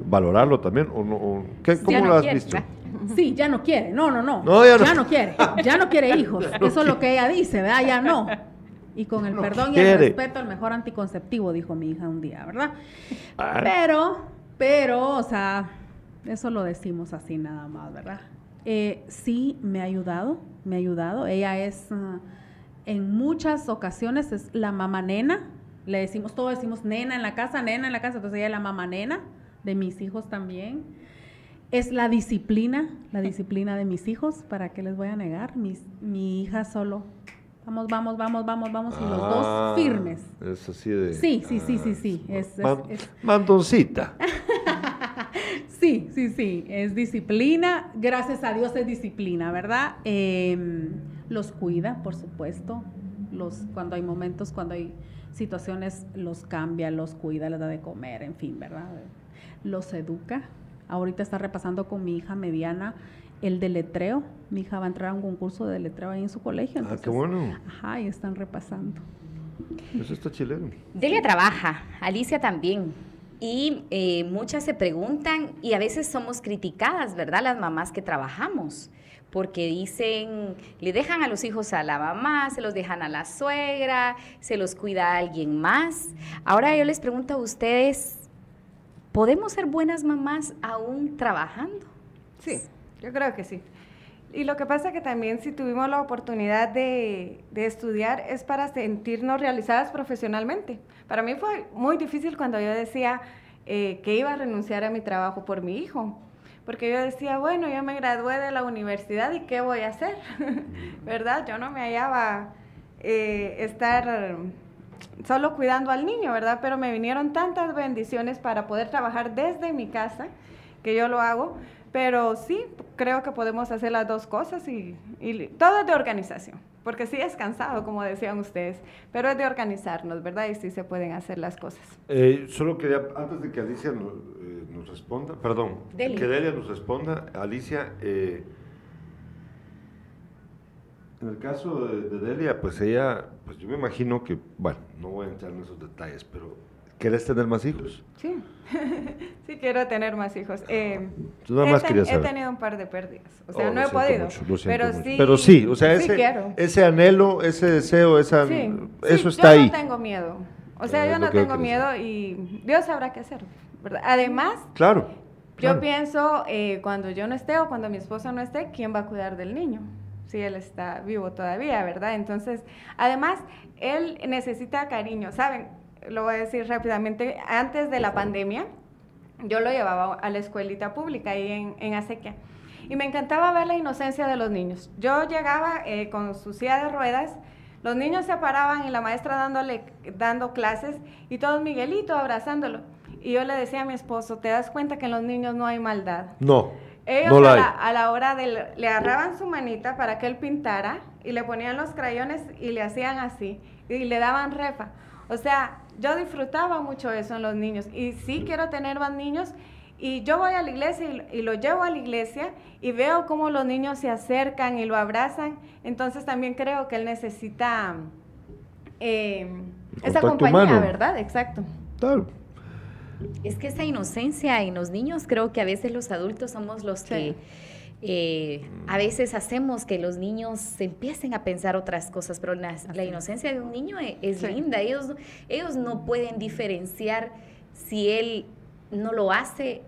Valorarlo también, o no, ¿cómo lo has visto? Sí, ya no quiere, no, no, no, ya, no. quiere, ya no quiere hijos, eso es lo que ella dice, ¿verdad? Ya no. Y con el perdón y el respeto, el mejor anticonceptivo, dijo mi hija un día, ¿verdad? Ah. Pero, pero, o sea, eso lo decimos así nada más, ¿verdad? Eh, sí, me ha ayudado, me ha ayudado. Ella es, ah, en muchas ocasiones, es la mamá nena. Le decimos, todos decimos nena en la casa, nena en la casa. Entonces ella es la mamá nena de mis hijos también. Es la disciplina, la disciplina de mis hijos, ¿para qué les voy a negar? mi hija solo, vamos, vamos, vamos, vamos, vamos, y los dos ah, firmes. Es así de... Sí, sí, sí, sí, sí. Es, mandoncita. Sí, sí, sí, es disciplina. Gracias a Dios es disciplina, ¿verdad? Em, los cuida, por supuesto. Los, cuando hay momentos, cuando hay situaciones, los cambia, los cuida, les da de comer, en fin, ¿verdad? Los educa. Ahorita está repasando con mi hija mediana el deletreo. Mi hija va a entrar a un concurso de deletreo ahí en su colegio. ah, qué bueno. Ajá, y están repasando. Eso está chileno. Delia trabaja, Alicia también y eh, muchas se preguntan y a veces somos criticadas, ¿verdad? Las mamás que trabajamos, porque dicen, le dejan a los hijos a la mamá, se los dejan a la suegra, se los cuida a alguien más. Ahora yo les pregunto a ustedes, ¿podemos ser buenas mamás aún trabajando? Sí, yo creo que sí. Y lo que pasa es que también si tuvimos la oportunidad de, de, estudiar es para sentirnos realizadas profesionalmente. Para mí fue muy difícil cuando yo decía eh, que iba a renunciar a mi trabajo por mi hijo. Porque yo decía, bueno, yo me gradué de la universidad y ¿qué voy a hacer? ¿Verdad? Yo no me hallaba eh, estar solo cuidando al niño, ¿verdad? Pero me vinieron tantas bendiciones para poder trabajar desde mi casa, que yo lo hago, pero sí, creo que podemos hacer las dos cosas y, todo es de organización, porque sí es cansado, como decían ustedes, pero es de organizarnos, ¿verdad? Y sí se pueden hacer las cosas. Eh, solo quería, antes de que Alicia eh, nos, responda, perdón, que Delia nos responda, Alicia, eh, en el caso de, de, Delia, pues ella, pues yo me imagino que, bueno, no voy a entrar en esos detalles, pero ¿Quieres tener más hijos? Sí, sí quiero tener más hijos. Eh, he, tenido un par de pérdidas, o sea, oh, no he podido, pero sí, pero sí, o sea, ese, ese anhelo, ese deseo, esa, eso está ahí. Yo no tengo miedo, o sea, yo no tengo miedo y Dios sabrá qué hacer, ¿verdad? Además, claro, yo pienso eh, cuando yo no esté o cuando mi esposo no esté, ¿quién va a cuidar del niño? Si él está vivo todavía, ¿verdad? Entonces, además, él necesita cariño, ¿saben? lo voy a decir rápidamente, antes de la pandemia, yo lo llevaba a la escuelita pública ahí en, en Acequia. Y me encantaba ver la inocencia de los niños. Yo llegaba eh, con su silla de ruedas, los niños se paraban y la maestra dándole, dando clases y todos Miguelito abrazándolo. Y yo le decía a mi esposo, ¿te das cuenta que en los niños no hay maldad? No. Ellos no la a, la, a la hora de, le agarraban su manita para que él pintara y le ponían los crayones y le hacían así y le daban refa. O sea, yo disfrutaba mucho eso en los niños y sí quiero tener más niños y yo voy a la iglesia y, y lo llevo a la iglesia y veo cómo los niños se acercan y lo abrazan. Entonces también creo que él necesita eh, esa compañía, humano. ¿verdad? Exacto. Es que esa inocencia en los niños, creo que a veces los adultos somos los Sí. que eh, a veces hacemos que los niños empiecen a pensar otras cosas, pero la, la inocencia de un niño e- es, Sí. linda. Ellos, ellos no pueden diferenciar si él no lo hace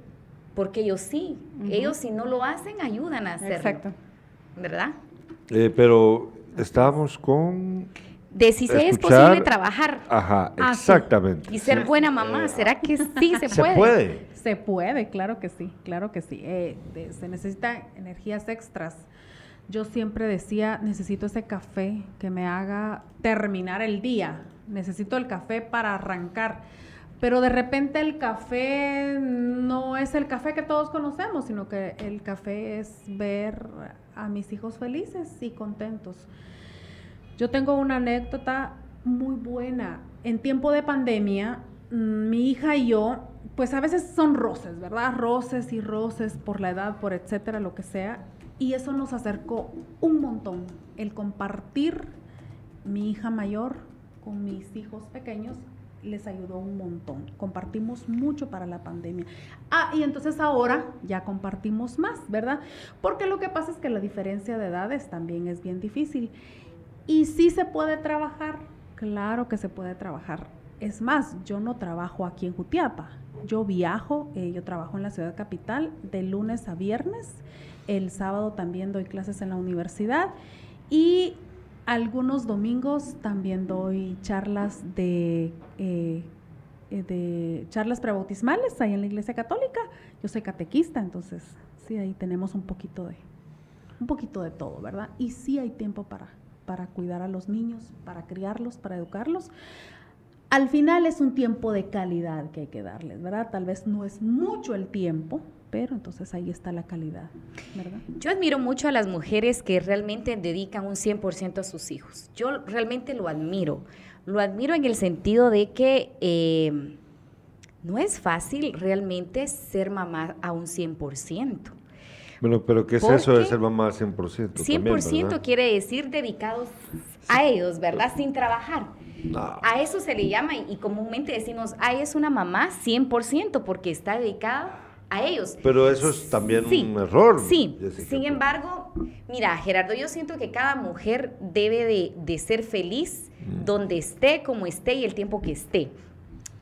porque ellos sí. Ellos si no lo hacen, ayudan a hacerlo. Exacto. ¿Verdad? Eh, pero estábamos con... De si se es posible trabajar Ajá, exactamente. y ser buena mamá, ¿será que sí se Se puede? puede. Se puede, claro que sí, claro que sí. Eh, de- se necesitan energías extras. Yo siempre decía, necesito ese café que me haga terminar el día. Necesito el café para arrancar. Pero de repente el café no es el café que todos conocemos, sino que el café es ver a mis hijos felices y contentos. Yo tengo una anécdota muy buena. En tiempo de pandemia, mm, mi hija y yo, pues a veces son roces, ¿verdad? Roces y roces por la edad, por etcétera, lo que sea. Y eso nos acercó un montón. El compartir mi hija mayor con mis hijos pequeños les ayudó un montón. Compartimos mucho para la pandemia. Ah, y entonces ahora ya compartimos más, ¿verdad? Porque lo que pasa es que la diferencia de edades también es bien difícil. Y sí se puede trabajar, claro que se puede trabajar. Es más, yo no trabajo aquí en Jutiapa. Yo viajo, eh, yo trabajo en la ciudad capital de lunes a viernes. El sábado también doy clases en la universidad. Y algunos domingos también doy charlas de, eh, eh, de charlas prebautismales ahí en la iglesia católica. Yo soy catequista, entonces sí, ahí tenemos un poquito de, un poquito de todo, ¿verdad? Y sí hay tiempo para, para cuidar a los niños, para criarlos, para educarlos. Al final es un tiempo de calidad que hay que darles, ¿verdad? Tal vez no es mucho el tiempo, pero entonces ahí está la calidad, ¿verdad? Yo admiro mucho a las mujeres que realmente dedican un 100% a sus hijos. Yo realmente lo admiro. Lo admiro en el sentido de que eh, no es fácil realmente ser mamá a un 100%. Bueno, pero ¿qué es ¿Por eso de ser mamá al 100%? 100% también, quiere decir dedicados a ellos, ¿verdad? Sin trabajar. No. A eso se le llama y, y comúnmente decimos, ay, es una mamá 100% porque está dedicada a ellos. Pero eso es también Sí, un error. Sí, Jessica. sin embargo, mira, Gerardo, yo siento que cada mujer debe de, de ser feliz Mm. donde esté, como esté y el tiempo que esté.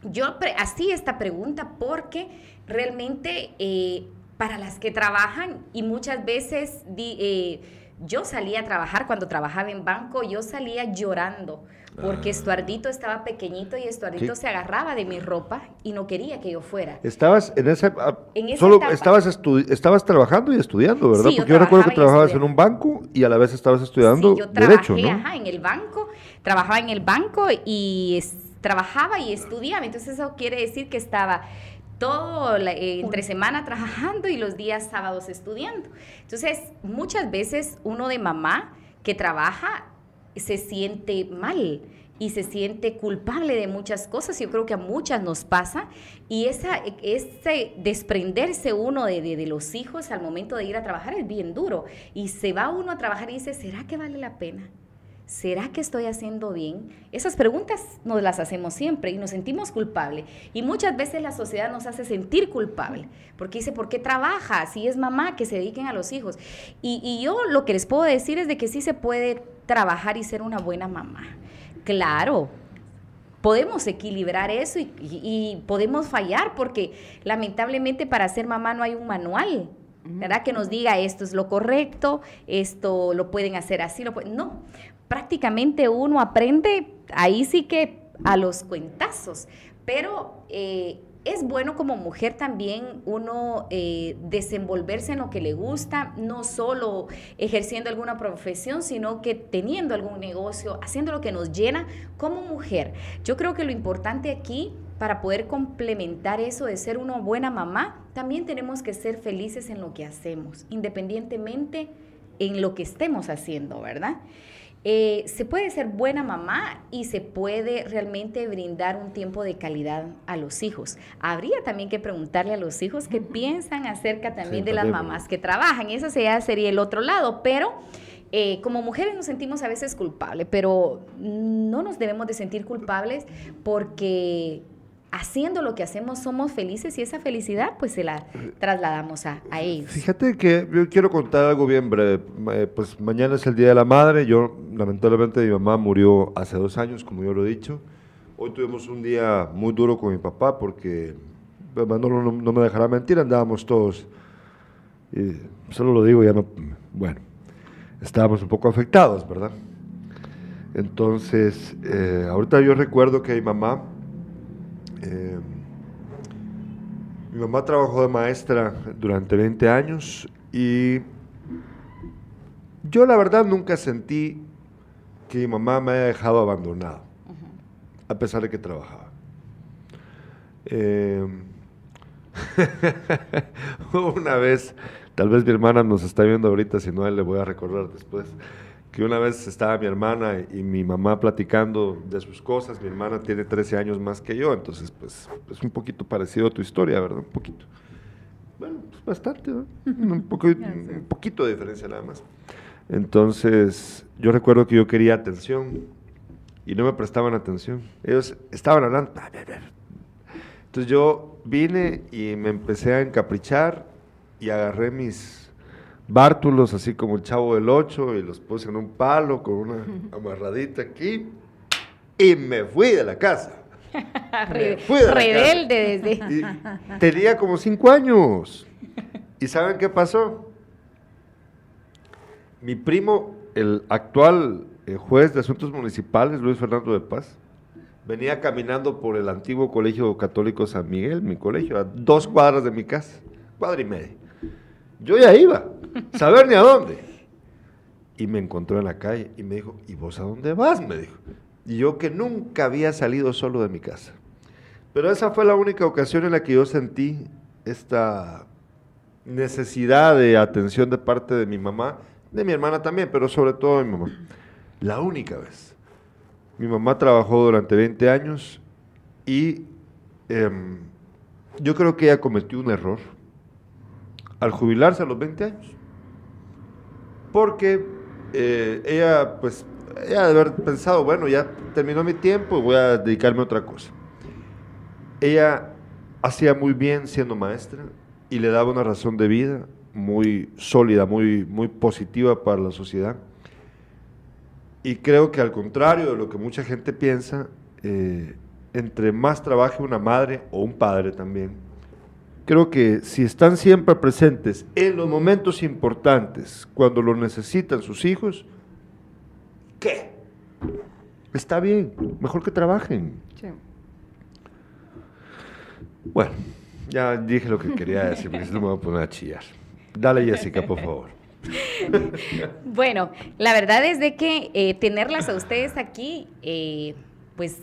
Yo así esta pregunta porque realmente eh, para las que trabajan y muchas veces di- eh, yo salía a trabajar cuando trabajaba en banco, yo salía llorando porque Estuardito estaba pequeñito y Estuardito Ah. Se agarraba de mi ropa y no quería que yo fuera. Estabas en esa, ah, En esa solo etapa. estabas estabas trabajando y estudiando, ¿verdad? Sí, Porque yo recuerdo que trabajabas en un banco y a la vez estabas estudiando Sí, yo trabajé derecho, ¿no? ajá, en el banco, trabajaba en el banco y es- trabajaba y estudiaba. Entonces eso quiere decir que estaba todo la- eh, entre semana trabajando y los días sábados estudiando. Entonces muchas veces uno de mamá que trabaja se siente mal y se siente culpable de muchas cosas. Yo creo que a muchas nos pasa. Y esa, ese desprenderse uno de, de- de los hijos al momento de ir a trabajar es bien duro. Y se va uno a trabajar y dice, ¿será que vale la pena? ¿Será que estoy haciendo bien? Esas preguntas nos las hacemos siempre y nos sentimos culpables. Y muchas veces la sociedad nos hace sentir culpable, porque dice, ¿por qué trabaja? Si es mamá, que se dediquen a los hijos. Y, y yo lo que les puedo decir es de que sí se puede trabajar y ser una buena mamá. Claro, podemos equilibrar eso y, y- y podemos fallar porque lamentablemente para ser mamá no hay un manual, ¿verdad? Que nos diga esto es lo correcto, esto lo pueden hacer así, lo pueden... No, prácticamente uno aprende ahí sí que a los cuentazos, pero eh, es bueno como mujer también uno eh, desenvolverse en lo que le gusta, no solo ejerciendo alguna profesión, sino que teniendo algún negocio, haciendo lo que nos llena como mujer. Yo creo que lo importante aquí para poder complementar eso de ser una buena mamá, también tenemos que ser felices en lo que hacemos, independientemente en lo que estemos haciendo, ¿verdad? Eh, se puede ser buena mamá y se puede realmente brindar un tiempo de calidad a los hijos. Habría también que preguntarle a los hijos qué piensan acerca también de las mamás que trabajan. Eso sería, sería el otro lado, pero... Eh, como mujeres nos sentimos a veces culpables, pero no nos debemos de sentir culpables porque haciendo lo que hacemos somos felices y esa felicidad pues se la trasladamos a, ellos. Fíjate que yo quiero contar algo bien breve. Eh, pues mañana es el Día de la Madre. Yo lamentablemente mi mamá murió hace dos años, como yo lo he dicho. Hoy tuvimos un día muy duro con mi papá porque pues, no, no, me dejará mentir, andábamos todos. Y solo lo digo, ya no. Bueno, estábamos un poco afectados, ¿verdad? Entonces, eh, ahorita yo recuerdo que mi mamá eh, mi mamá trabajó de maestra durante 20 años y yo la verdad nunca sentí que mi mamá me haya dejado abandonado, a pesar de que trabajaba. Eh, una vez, tal vez mi hermana nos está viendo ahorita, si no, le voy a recordar después que una vez estaba mi hermana y mi mamá platicando de sus cosas, mi hermana tiene 13 años más que yo, entonces pues es un poquito parecido a tu historia, ¿verdad? Un poquito. Bueno, pues bastante, ¿no? un, poco, un poquito de diferencia nada más. Entonces yo recuerdo que yo quería atención y no me prestaban atención. Ellos estaban hablando. Entonces yo vine y me empecé a encaprichar y agarré mis bártulos, así como el chavo del 8, y los puse en un palo con una amarradita aquí, y me fui de la casa. Rebelde desde. tenía como cinco años. ¿Y saben qué pasó? Mi primo, el actual eh, juez de asuntos municipales, Luis Fernando de Paz, venía caminando por el antiguo colegio católico San Miguel, mi colegio, a dos cuadras de mi casa, cuadra y media. Yo ya iba, saber ni a dónde. Y me encontró en la calle y me dijo, ¿y vos a dónde vas? Me dijo. Y yo que nunca había salido solo de mi casa. Pero esa fue la única ocasión en la que yo sentí esta necesidad de atención de parte de mi mamá, de mi hermana también, pero sobre todo de mi mamá. La única vez. Mi mamá trabajó durante 20 años y em, yo creo que ella cometió un error al jubilarse a los 20 años. Porque eh, ella, pues, ella de haber pensado, bueno, ya terminó mi tiempo, voy a dedicarme a otra cosa. Ella hacía muy bien siendo maestra y le daba una razón de vida muy sólida, muy, muy positiva para la sociedad. Y creo que al contrario de lo que mucha gente piensa, eh, entre más trabaje una madre o un padre también, creo que si están siempre presentes en los momentos importantes, cuando lo necesitan sus hijos, ¿qué? Está bien, mejor que trabajen. Sí. Bueno, ya dije lo que quería decir, porque si no me voy a poner a chillar. Dale, Jessica, por favor. bueno, la verdad es de que eh, tenerlas a ustedes aquí, eh, pues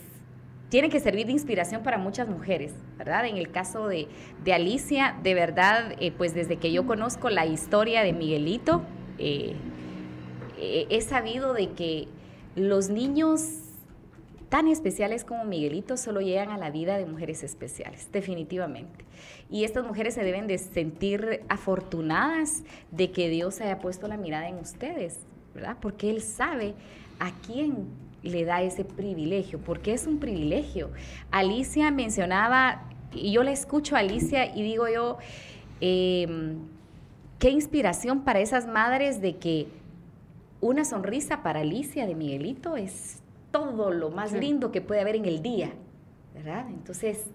tiene que servir de inspiración para muchas mujeres, ¿verdad? En el caso de, Alicia, de verdad, eh, pues desde que yo conozco la historia de Miguelito, eh, eh, he sabido de que los niños tan especiales como Miguelito solo llegan a la vida de mujeres especiales, definitivamente. Y estas mujeres se deben de sentir afortunadas de que Dios haya puesto la mirada en ustedes, ¿verdad? Porque Él sabe a quién le da ese privilegio, porque es un privilegio. Alicia mencionaba, y yo le escucho a Alicia y digo yo, em, qué inspiración para esas madres de que una sonrisa para Alicia de Miguelito es todo lo más lindo que puede haber en el día, ¿verdad? Entonces,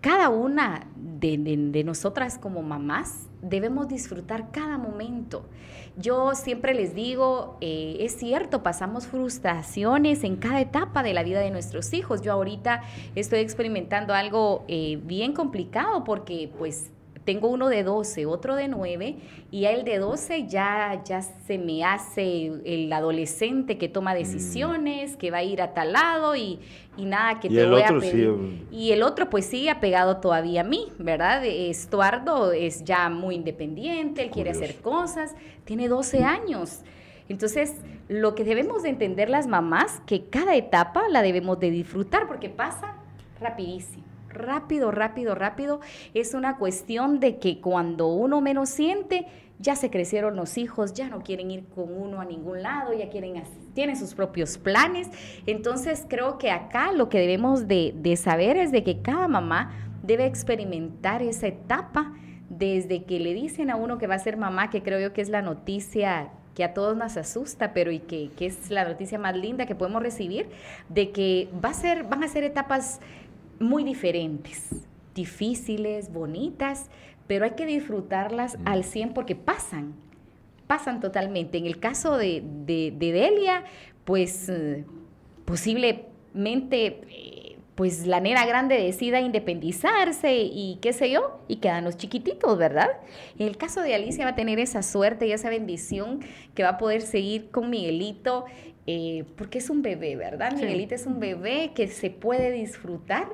cada una de, nosotras como mamás debemos disfrutar cada momento. Yo siempre les digo, eh, es cierto, pasamos frustraciones en cada etapa de la vida de nuestros hijos. Yo ahorita estoy experimentando algo eh, bien complicado porque pues tengo uno de 12, otro de 9, y el de 12 ya, ya se me hace el adolescente que toma mm. decisiones, que va a ir a tal lado y, nada que te voy a pedir. Y el otro pues sigue apegado todavía a mí, ¿verdad? Estuardo es ya muy independiente, él quiere hacer cosas, tiene 12 años. Entonces, lo que debemos de entender las mamás, que cada etapa la debemos de disfrutar porque pasa rapidísimo rápido, rápido, rápido. Es una cuestión de que cuando uno menos siente, ya se crecieron los hijos, ya no quieren ir con uno a ningún lado, ya quieren, tienen sus propios planes. Entonces creo que acá lo que debemos de, de saber es de que cada mamá debe experimentar esa etapa desde que le dicen a uno que va a ser mamá, que creo yo que es la noticia que a todos nos asusta, pero y que, que, es la noticia más linda que podemos recibir, de que va a ser, van a ser etapas muy diferentes, difíciles, bonitas, pero hay que disfrutarlas mm. al 100 porque pasan, pasan totalmente. En el caso de, Delia, pues eh, posiblemente eh, pues la nena grande decida independizarse y qué sé yo, y quedan los chiquititos, ¿verdad? En el caso de Alicia va a tener esa suerte y esa bendición que va a poder seguir con Miguelito, eh, porque es un bebé, ¿verdad? Miguelito es un bebé que se puede disfrutar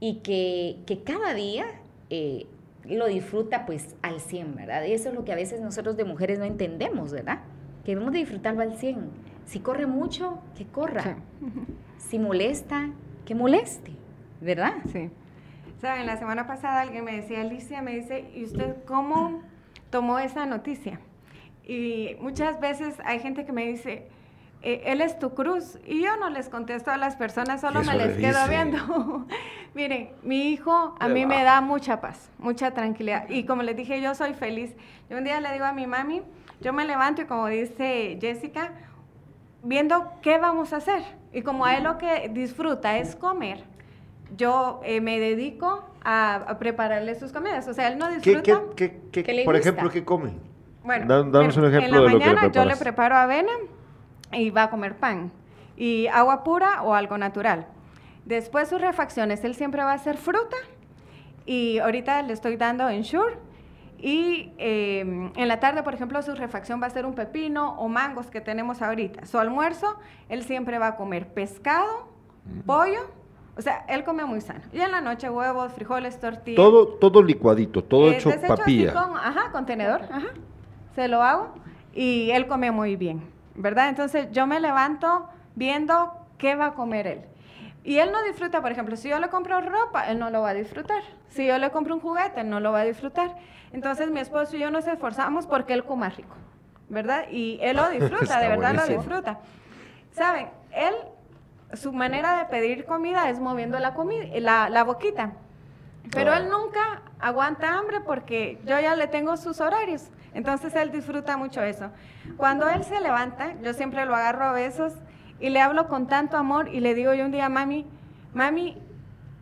y que, cada día eh, lo disfruta pues al 100, ¿verdad? Y eso es lo que a veces nosotros de mujeres no entendemos, ¿verdad? Que debemos de disfrutarlo al 100. Si corre mucho, que corra. Si molesta, que moleste, ¿verdad? Sí. Saben, la semana pasada alguien me decía, Alicia, me dice, ¿y usted cómo tomó esa noticia? Y muchas veces hay gente que me dice, eh, él es tu cruz. Y yo no les contesto a las personas, solo me les quedo viendo. Miren, mi hijo a mí me da mucha paz, mucha tranquilidad. Y como les dije, yo soy feliz. Yo un día le digo a mi mami, yo me levanto y como dice Jessica, viendo qué vamos a hacer. Y como a él lo que disfruta es comer, yo eh, me dedico a, prepararle sus comidas. O sea, él no disfruta. ¿Qué, qué, por ejemplo, qué come? Bueno, danos un ejemplo en la mañana yo le preparo avena y va a comer pan. Y agua pura o algo natural. Después sus refacciones, él siempre va a hacer fruta. Y ahorita le estoy dando Ensure. Y em, en la tarde, por ejemplo, su refacción va a ser un pepino o mangos que tenemos ahorita. Su almuerzo, él siempre va a comer pescado, pollo. O sea, él come muy sano. Y en la noche huevos, frijoles, tortillas. Todo, todo licuadito, todo hecho papilla. Con, ajá, contenedor, ajá. Se lo hago y él come muy bien. ¿verdad? Entonces yo me levanto viendo qué va a comer él. Y él no disfruta, por ejemplo, si yo le compro ropa, él no lo va a disfrutar. Si yo le compro un juguete, él no lo va a disfrutar. Entonces mi esposo y yo nos esforzamos porque él coma rico, ¿verdad? Y él lo disfruta, de verdad lo disfruta. ¿Saben? Él, su manera de pedir comida es moviendo la, comida, la, la boquita. Pero él nunca aguanta hambre porque yo ya le tengo sus horarios. Entonces él disfruta mucho eso. Cuando él se levanta, yo siempre lo agarro a besos y le hablo con tanto amor y le digo yo un día, mami, mami,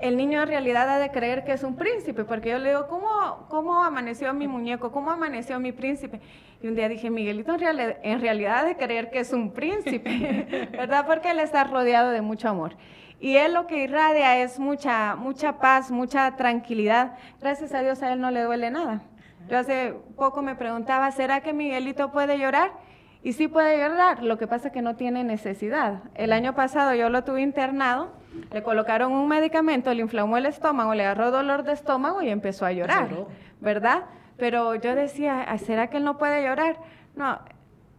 el niño en realidad ha de creer que es un príncipe, porque yo le digo, ¿cómo, cómo amaneció mi muñeco? ¿Cómo amaneció mi príncipe? Y un día dije, Miguelito, en, realidad ha de creer que es un príncipe, ¿verdad? Porque él está rodeado de mucho amor. Y él lo que irradia es mucha, mucha paz, mucha tranquilidad. Gracias a Dios a él no le duele nada. Yo hace poco me preguntaba, ¿será que Miguelito puede llorar? Y sí puede llorar, lo que pasa es que no tiene necesidad. El año pasado yo lo tuve internado, le colocaron un medicamento, le inflamó el estómago, le agarró dolor de estómago y empezó a llorar, ¿verdad? Pero yo decía, ¿será que él no puede llorar? No,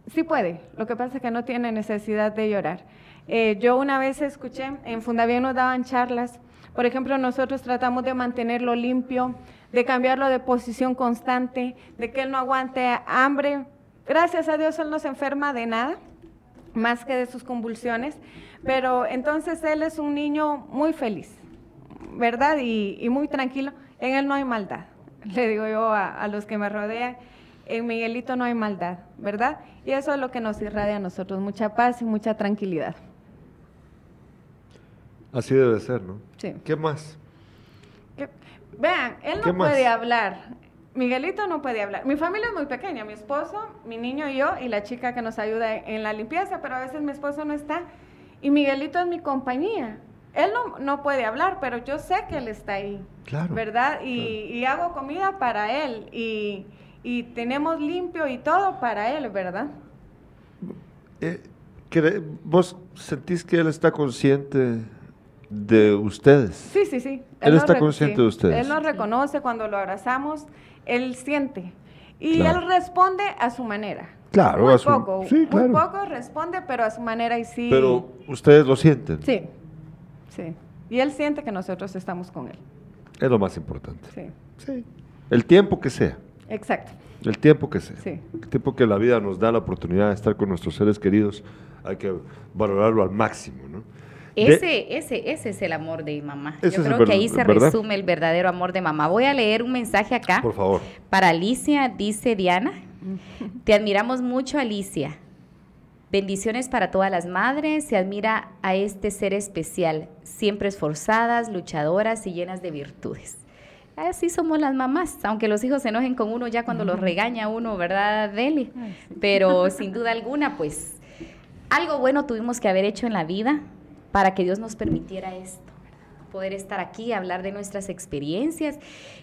sí puede, lo que pasa es que no tiene necesidad de llorar. Eh, yo una vez escuché, en Fundavien nos daban charlas, por ejemplo, nosotros tratamos de mantenerlo limpio, de cambiarlo de posición constante, de que él no aguante hambre. Gracias a Dios él no se enferma de nada, más que de sus convulsiones, pero entonces él es un niño muy feliz, ¿verdad? Y, muy tranquilo. En él no hay maldad, le digo yo a, los que me rodean. En Miguelito no hay maldad, ¿verdad? Y eso es lo que nos irradia a nosotros, mucha paz y mucha tranquilidad. Así debe ser, ¿no? Sí. ¿Qué más? Vean, él no puede hablar. Miguelito no puede hablar. Mi familia es muy pequeña, mi esposo, mi niño y yo, y la chica que nos ayuda en la limpieza, pero a veces mi esposo no está. Y Miguelito es mi compañía. Él no, no puede hablar, pero yo sé que él está ahí. Claro. ¿Verdad? Y, hago comida para él. Y, y, tenemos limpio y todo para él, ¿verdad? Eh, ¿Vos sentís que él está consciente de ustedes? Sí, sí, sí. Él, está consciente de ustedes. Él nos reconoce cuando lo abrazamos, él siente. Y él responde a su manera. Claro, muy a su, poco, sí, muy poco responde, pero a su manera y sí. Pero ustedes lo sienten. Sí, sí. Y él siente que nosotros estamos con él. Es lo más importante. Sí. Sí. El tiempo que sea. Exacto. El tiempo que sea. Sí. El tiempo que la vida nos da la oportunidad de estar con nuestros seres queridos, hay que valorarlo al máximo, ¿no? Ese, ese, ese es el amor de mamá. Yo creo que ahí se resume el verdadero amor de mamá. Voy a leer un mensaje acá. Por favor. Para Alicia, dice Diana. Te admiramos mucho, Alicia. Bendiciones para todas las madres. Se admira a este ser especial, siempre esforzadas, luchadoras y llenas de virtudes. Así somos las mamás, aunque los hijos se enojen con uno ya cuando los regaña uno, ¿verdad, Deli? Pero sin duda alguna, pues algo bueno tuvimos que haber hecho en la vida para que Dios nos permitiera esto, poder estar aquí, hablar de nuestras experiencias.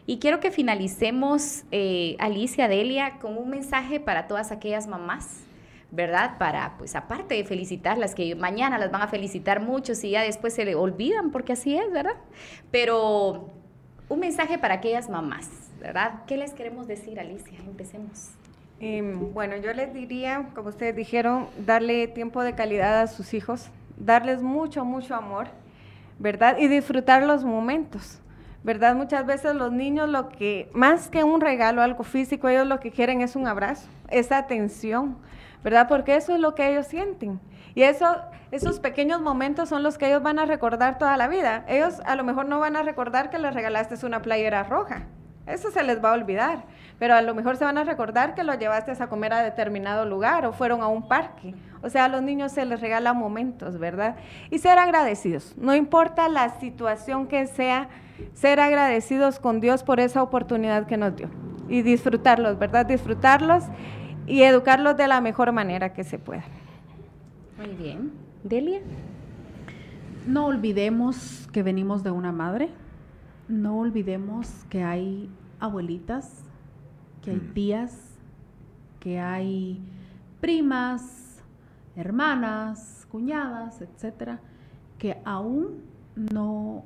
Y quiero que finalicemos, eh, Alicia, Delia, con un mensaje para todas aquellas mamás. ¿verdad? Para, pues aparte de felicitarlas, que mañana las van a felicitar muchos y ya después se le olvidan, porque así es, ¿verdad? Pero un mensaje para aquellas mamás, ¿verdad? ¿Qué les queremos decir, Alicia? Empecemos. Em, bueno, yo les diría, como ustedes dijeron, darle tiempo de calidad a sus hijos, darles mucho, mucho amor, ¿verdad? Y disfrutar los momentos, ¿verdad? Muchas veces los niños lo que, más que un regalo, algo físico, ellos lo que quieren es un abrazo, esa atención, ¿verdad? Porque eso es lo que ellos sienten. Y eso, esos pequeños momentos son los que ellos van a recordar toda la vida. Ellos a lo mejor no van a recordar que les regalaste una playera roja. Eso se les va a olvidar. Pero a lo mejor se van a recordar que lo llevaste a comer a determinado lugar o fueron a un parque. O sea, a los niños se les regala momentos, ¿verdad? Y ser agradecidos. No importa la situación que sea, ser agradecidos con Dios por esa oportunidad que nos dio. Y disfrutarlos, ¿verdad? Disfrutarlos y educarlos de la mejor manera que se pueda. Muy bien. Delia. No olvidemos que venimos de una madre. No olvidemos que hay abuelitas, que hay mm. tías, que hay primas, hermanas, cuñadas, etcétera, que aún no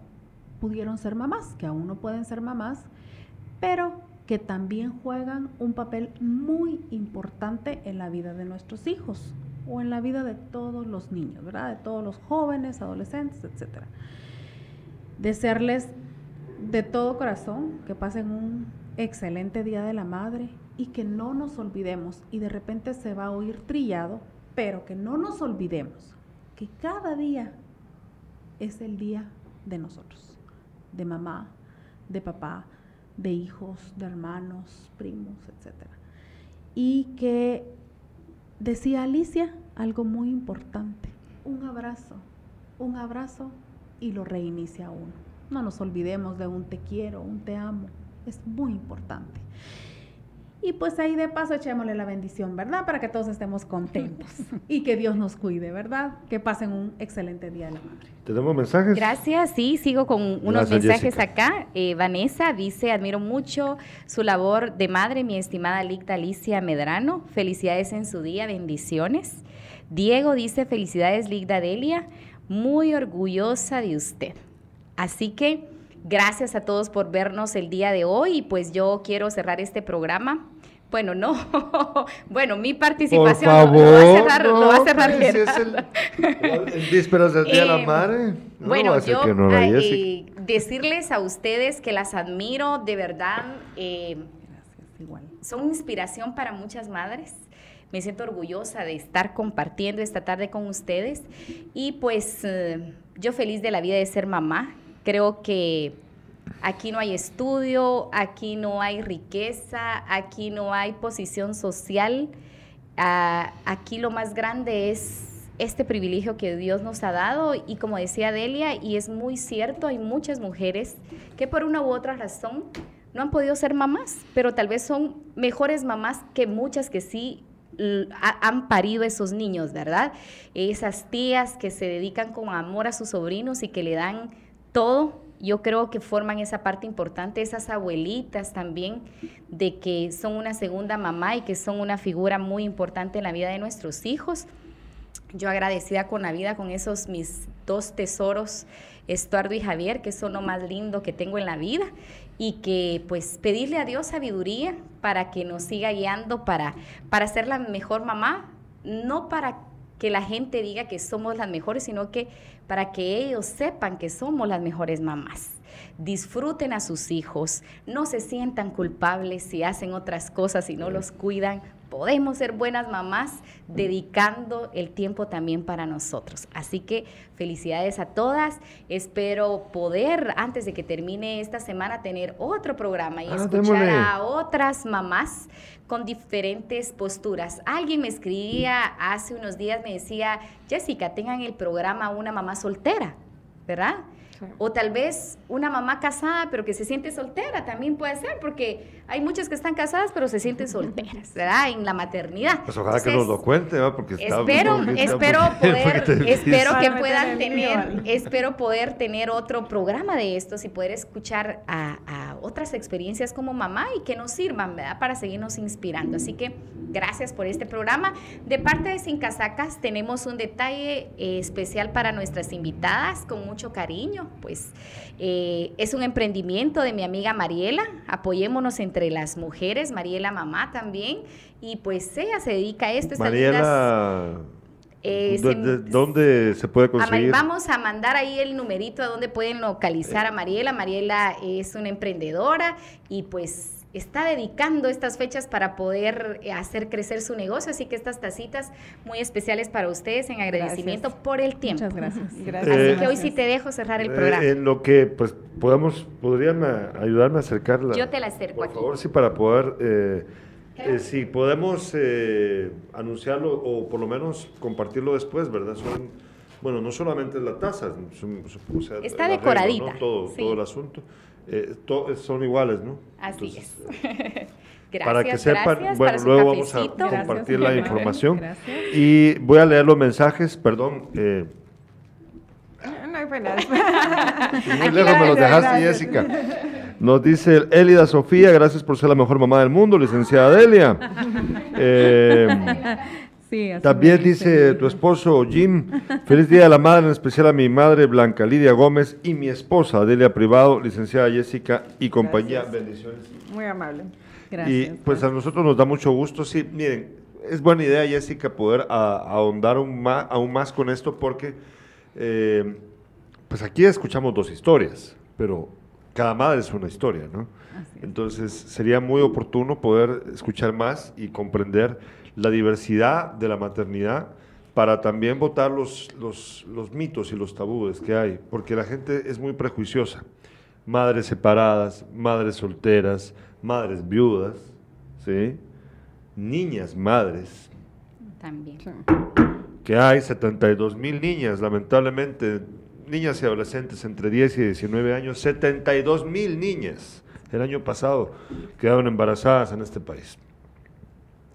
pudieron ser mamás, que aún no pueden ser mamás, pero que también juegan un papel muy importante en la vida de nuestros hijos o en la vida de todos los niños, ¿verdad? De todos los jóvenes, adolescentes, etcétera. Desearles de todo corazón que pasen un excelente día de la madre y que no nos olvidemos, y de repente se va a oír trillado, pero que no nos olvidemos que cada día es el día de nosotros, de mamá, de papá, de hijos, de hermanos, primos, etcétera. Y que Decía Alicia algo muy importante, un abrazo, un abrazo y lo reinicia uno. No nos olvidemos de un te quiero, un te amo, es muy importante. Y pues ahí de paso echémosle la bendición, ¿verdad? Para que todos estemos contentos y que Dios nos cuide, ¿verdad? Que pasen un excelente día de la madre. ¿Tenemos mensajes? Gracias, sí, sigo con unos mensajes acá. Eh, Vanessa dice, admiro mucho su labor de madre, mi estimada Licta Alicia Medrano. Felicidades en su día, bendiciones. Diego dice, felicidades Licta Delia, muy orgullosa de usted. Así que Gracias a todos por vernos el día de hoy y pues yo quiero cerrar este programa. Bueno, no. bueno, mi participación lo, va a cerrar, no, lo va a cerrar pues, es el, Día de la eh, Madre. bueno, yo eh, decirles a ustedes que las admiro, de verdad. Eh, igual. Son inspiración para muchas madres. Me siento orgullosa de estar compartiendo esta tarde con ustedes y pues yo feliz de la vida de ser mamá Creo que aquí no hay estudio, aquí no hay riqueza, aquí no hay posición social. Ah, aquí lo más grande es este privilegio que Dios nos ha dado y como decía Delia, y es muy cierto, hay muchas mujeres que por una u otra razón no han podido ser mamás, pero tal vez son mejores mamás que muchas que sí han parido esos niños, ¿verdad? Esas tías que se dedican con amor a sus sobrinos y que le dan todo, yo creo que forman esa parte importante, esas abuelitas también, de que son una segunda mamá y que son una figura muy importante en la vida de nuestros hijos. Yo agradecida con la vida, con esos mis dos tesoros, Estuardo y Javier, que son lo más lindo que tengo en la vida y que pues pedirle a Dios sabiduría para que nos siga guiando para, para ser la mejor mamá, no para que la gente diga que somos las mejores, sino que para que ellos sepan que somos las mejores mamás. Disfruten a sus hijos, no se sientan culpables si hacen otras cosas y no los cuidan, podemos ser buenas mamás dedicando el tiempo también para nosotros. Así que felicidades a todas. Espero poder, antes de que termine esta semana, tener otro programa y ah, escuchar a otras mamás con diferentes posturas. Alguien me escribía hace unos días, me decía, Jessica, tengan el programa Una mamá soltera, ¿verdad? O tal vez una mamá casada, pero que se siente soltera, también puede ser, porque hay muchas que están casadas, pero se sienten solteras, ¿verdad? En la maternidad. Pues ojalá que nos lo cuente, ¿verdad? Porque está espero, espero poder, espero que puedan tener, espero poder tener otro programa de estos y poder escuchar a, otras experiencias como mamá y que nos sirvan, ¿verdad? Para seguirnos inspirando. Así que gracias por este programa. De parte de Sin Casacas tenemos un detalle eh, especial para nuestras invitadas, con mucho cariño pues eh, es un emprendimiento de mi amiga Mariela, apoyémonos entre las mujeres, Mariela mamá también, y pues ella se dedica a esto. Mariela... Eh, ¿Dónde se puede conseguir? Vamos a mandar ahí el numerito a donde pueden localizar a Mariela. Mariela es una emprendedora y pues está dedicando estas fechas para poder eh, hacer crecer su negocio. Así que estas tacitas muy especiales para ustedes en agradecimiento por el tiempo. Muchas gracias. gracias. Así que hoy sí te dejo cerrar el programa. Eh, en lo que pues podamos, podrían ayudarme a acercarla. Yo te la acerco Por favor, sí, para poder... Eh, si podemos anunciarlo o por lo menos compartirlo después, ¿verdad? Son, bueno, no solamente la taza, está decoradita. todo, todo el asunto. Eh, son iguales, ¿no? Así es. gracias, para que sepan, bueno, luego vamos a compartir la información. Y voy a leer los mensajes, perdón. Eh, no hay penas. Muy lejos me los dejaste, Jessica. Nos dice Elida Sofía, gracias por ser la mejor mamá del mundo, licenciada Delia. Eh, también dice tu esposo Jim, feliz día de la madre, en especial a mi madre Blanca Lidia Gómez y mi esposa Delia Privado, licenciada Jessica y compañía. Bendiciones. Muy amable. Gracias. Y pues a nosotros nos da mucho gusto. Sí, miren, es buena idea Jessica poder ahondar aún más, aún más, con esto porque eh, pues aquí escuchamos dos historias, pero cada madre es una historia, ¿no? Entonces sería muy oportuno poder escuchar más y comprender la diversidad de la maternidad para también votar los, los, mitos y los tabúes que hay, porque la gente es muy prejuiciosa. Madres separadas, madres solteras, madres viudas, ¿sí? niñas madres. También. Que hay 72 mil niñas, lamentablemente, niñas y adolescentes entre 10 y 19 años, 72 mil niñas el año pasado quedaron embarazadas en este país.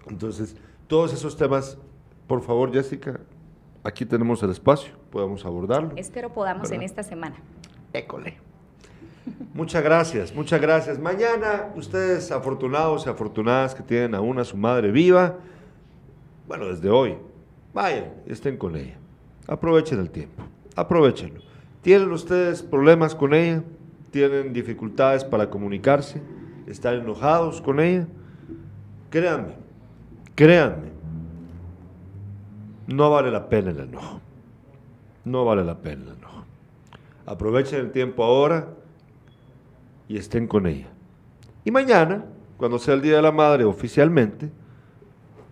Entonces, todos esos temas, por favor, Jessica, aquí tenemos el espacio, podemos abordarlo. Espero podamos en esta semana. École. Muchas gracias, muchas gracias. Mañana, ustedes afortunados y afortunadas que tienen aún a su madre viva, bueno, desde hoy, vayan y estén con ella. Aprovechen el tiempo, aprovechenlo. ¿Tienen ustedes problemas con ella? ¿Tienen dificultades para comunicarse? ¿Están enojados con ella? Créanme, Créanme, no vale la pena el enojo. No vale la pena el enojo. Aprovechen el tiempo ahora y estén con ella. Y mañana, cuando sea el Día de la Madre oficialmente,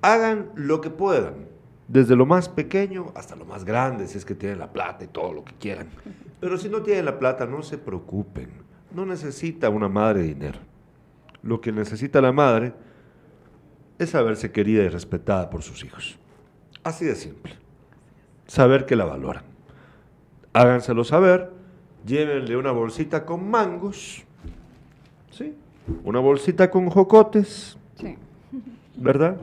hagan lo que puedan, desde lo más pequeño hasta lo más grande, si es que tienen la plata y todo lo que quieran. Pero si no tienen la plata, no se preocupen. No necesita una madre dinero. Lo que necesita la madre es saberse querida y respetada por sus hijos. Así de simple. saber que la valoran. Háganselo saber, llévenle una bolsita con mangos, ¿sí? Una bolsita con jocotes, Sí. ¿verdad?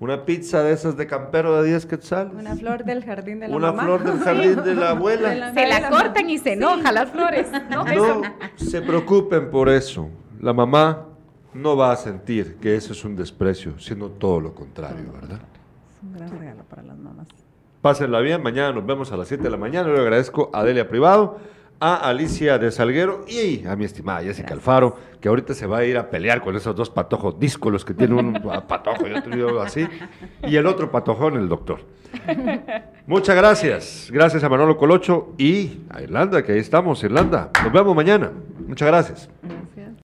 Una pizza de esas de campero de 10 quetzales. Una flor del jardín de la Una mamá. flor del jardín de la abuela. De la- Se la cortan y se enoja las flores. No. No se preocupen por eso. La mamá no va a sentir que eso es un desprecio, sino todo lo contrario, ¿verdad? Es un gran regalo para las mamás. Pásenla bien, mañana nos vemos a las 7 de la mañana. Le agradezco a Delia Privado, a Alicia de Salguero y a mi estimada Jessica Alfaro, que ahorita se va a ir a pelear con esos dos patojos díscolos que tiene un patojo y otro así, y el otro patojón, el doctor. Muchas gracias. Gracias a Manolo Colocho y a Irlanda, que ahí estamos, Irlanda. Nos vemos mañana. Muchas gracias.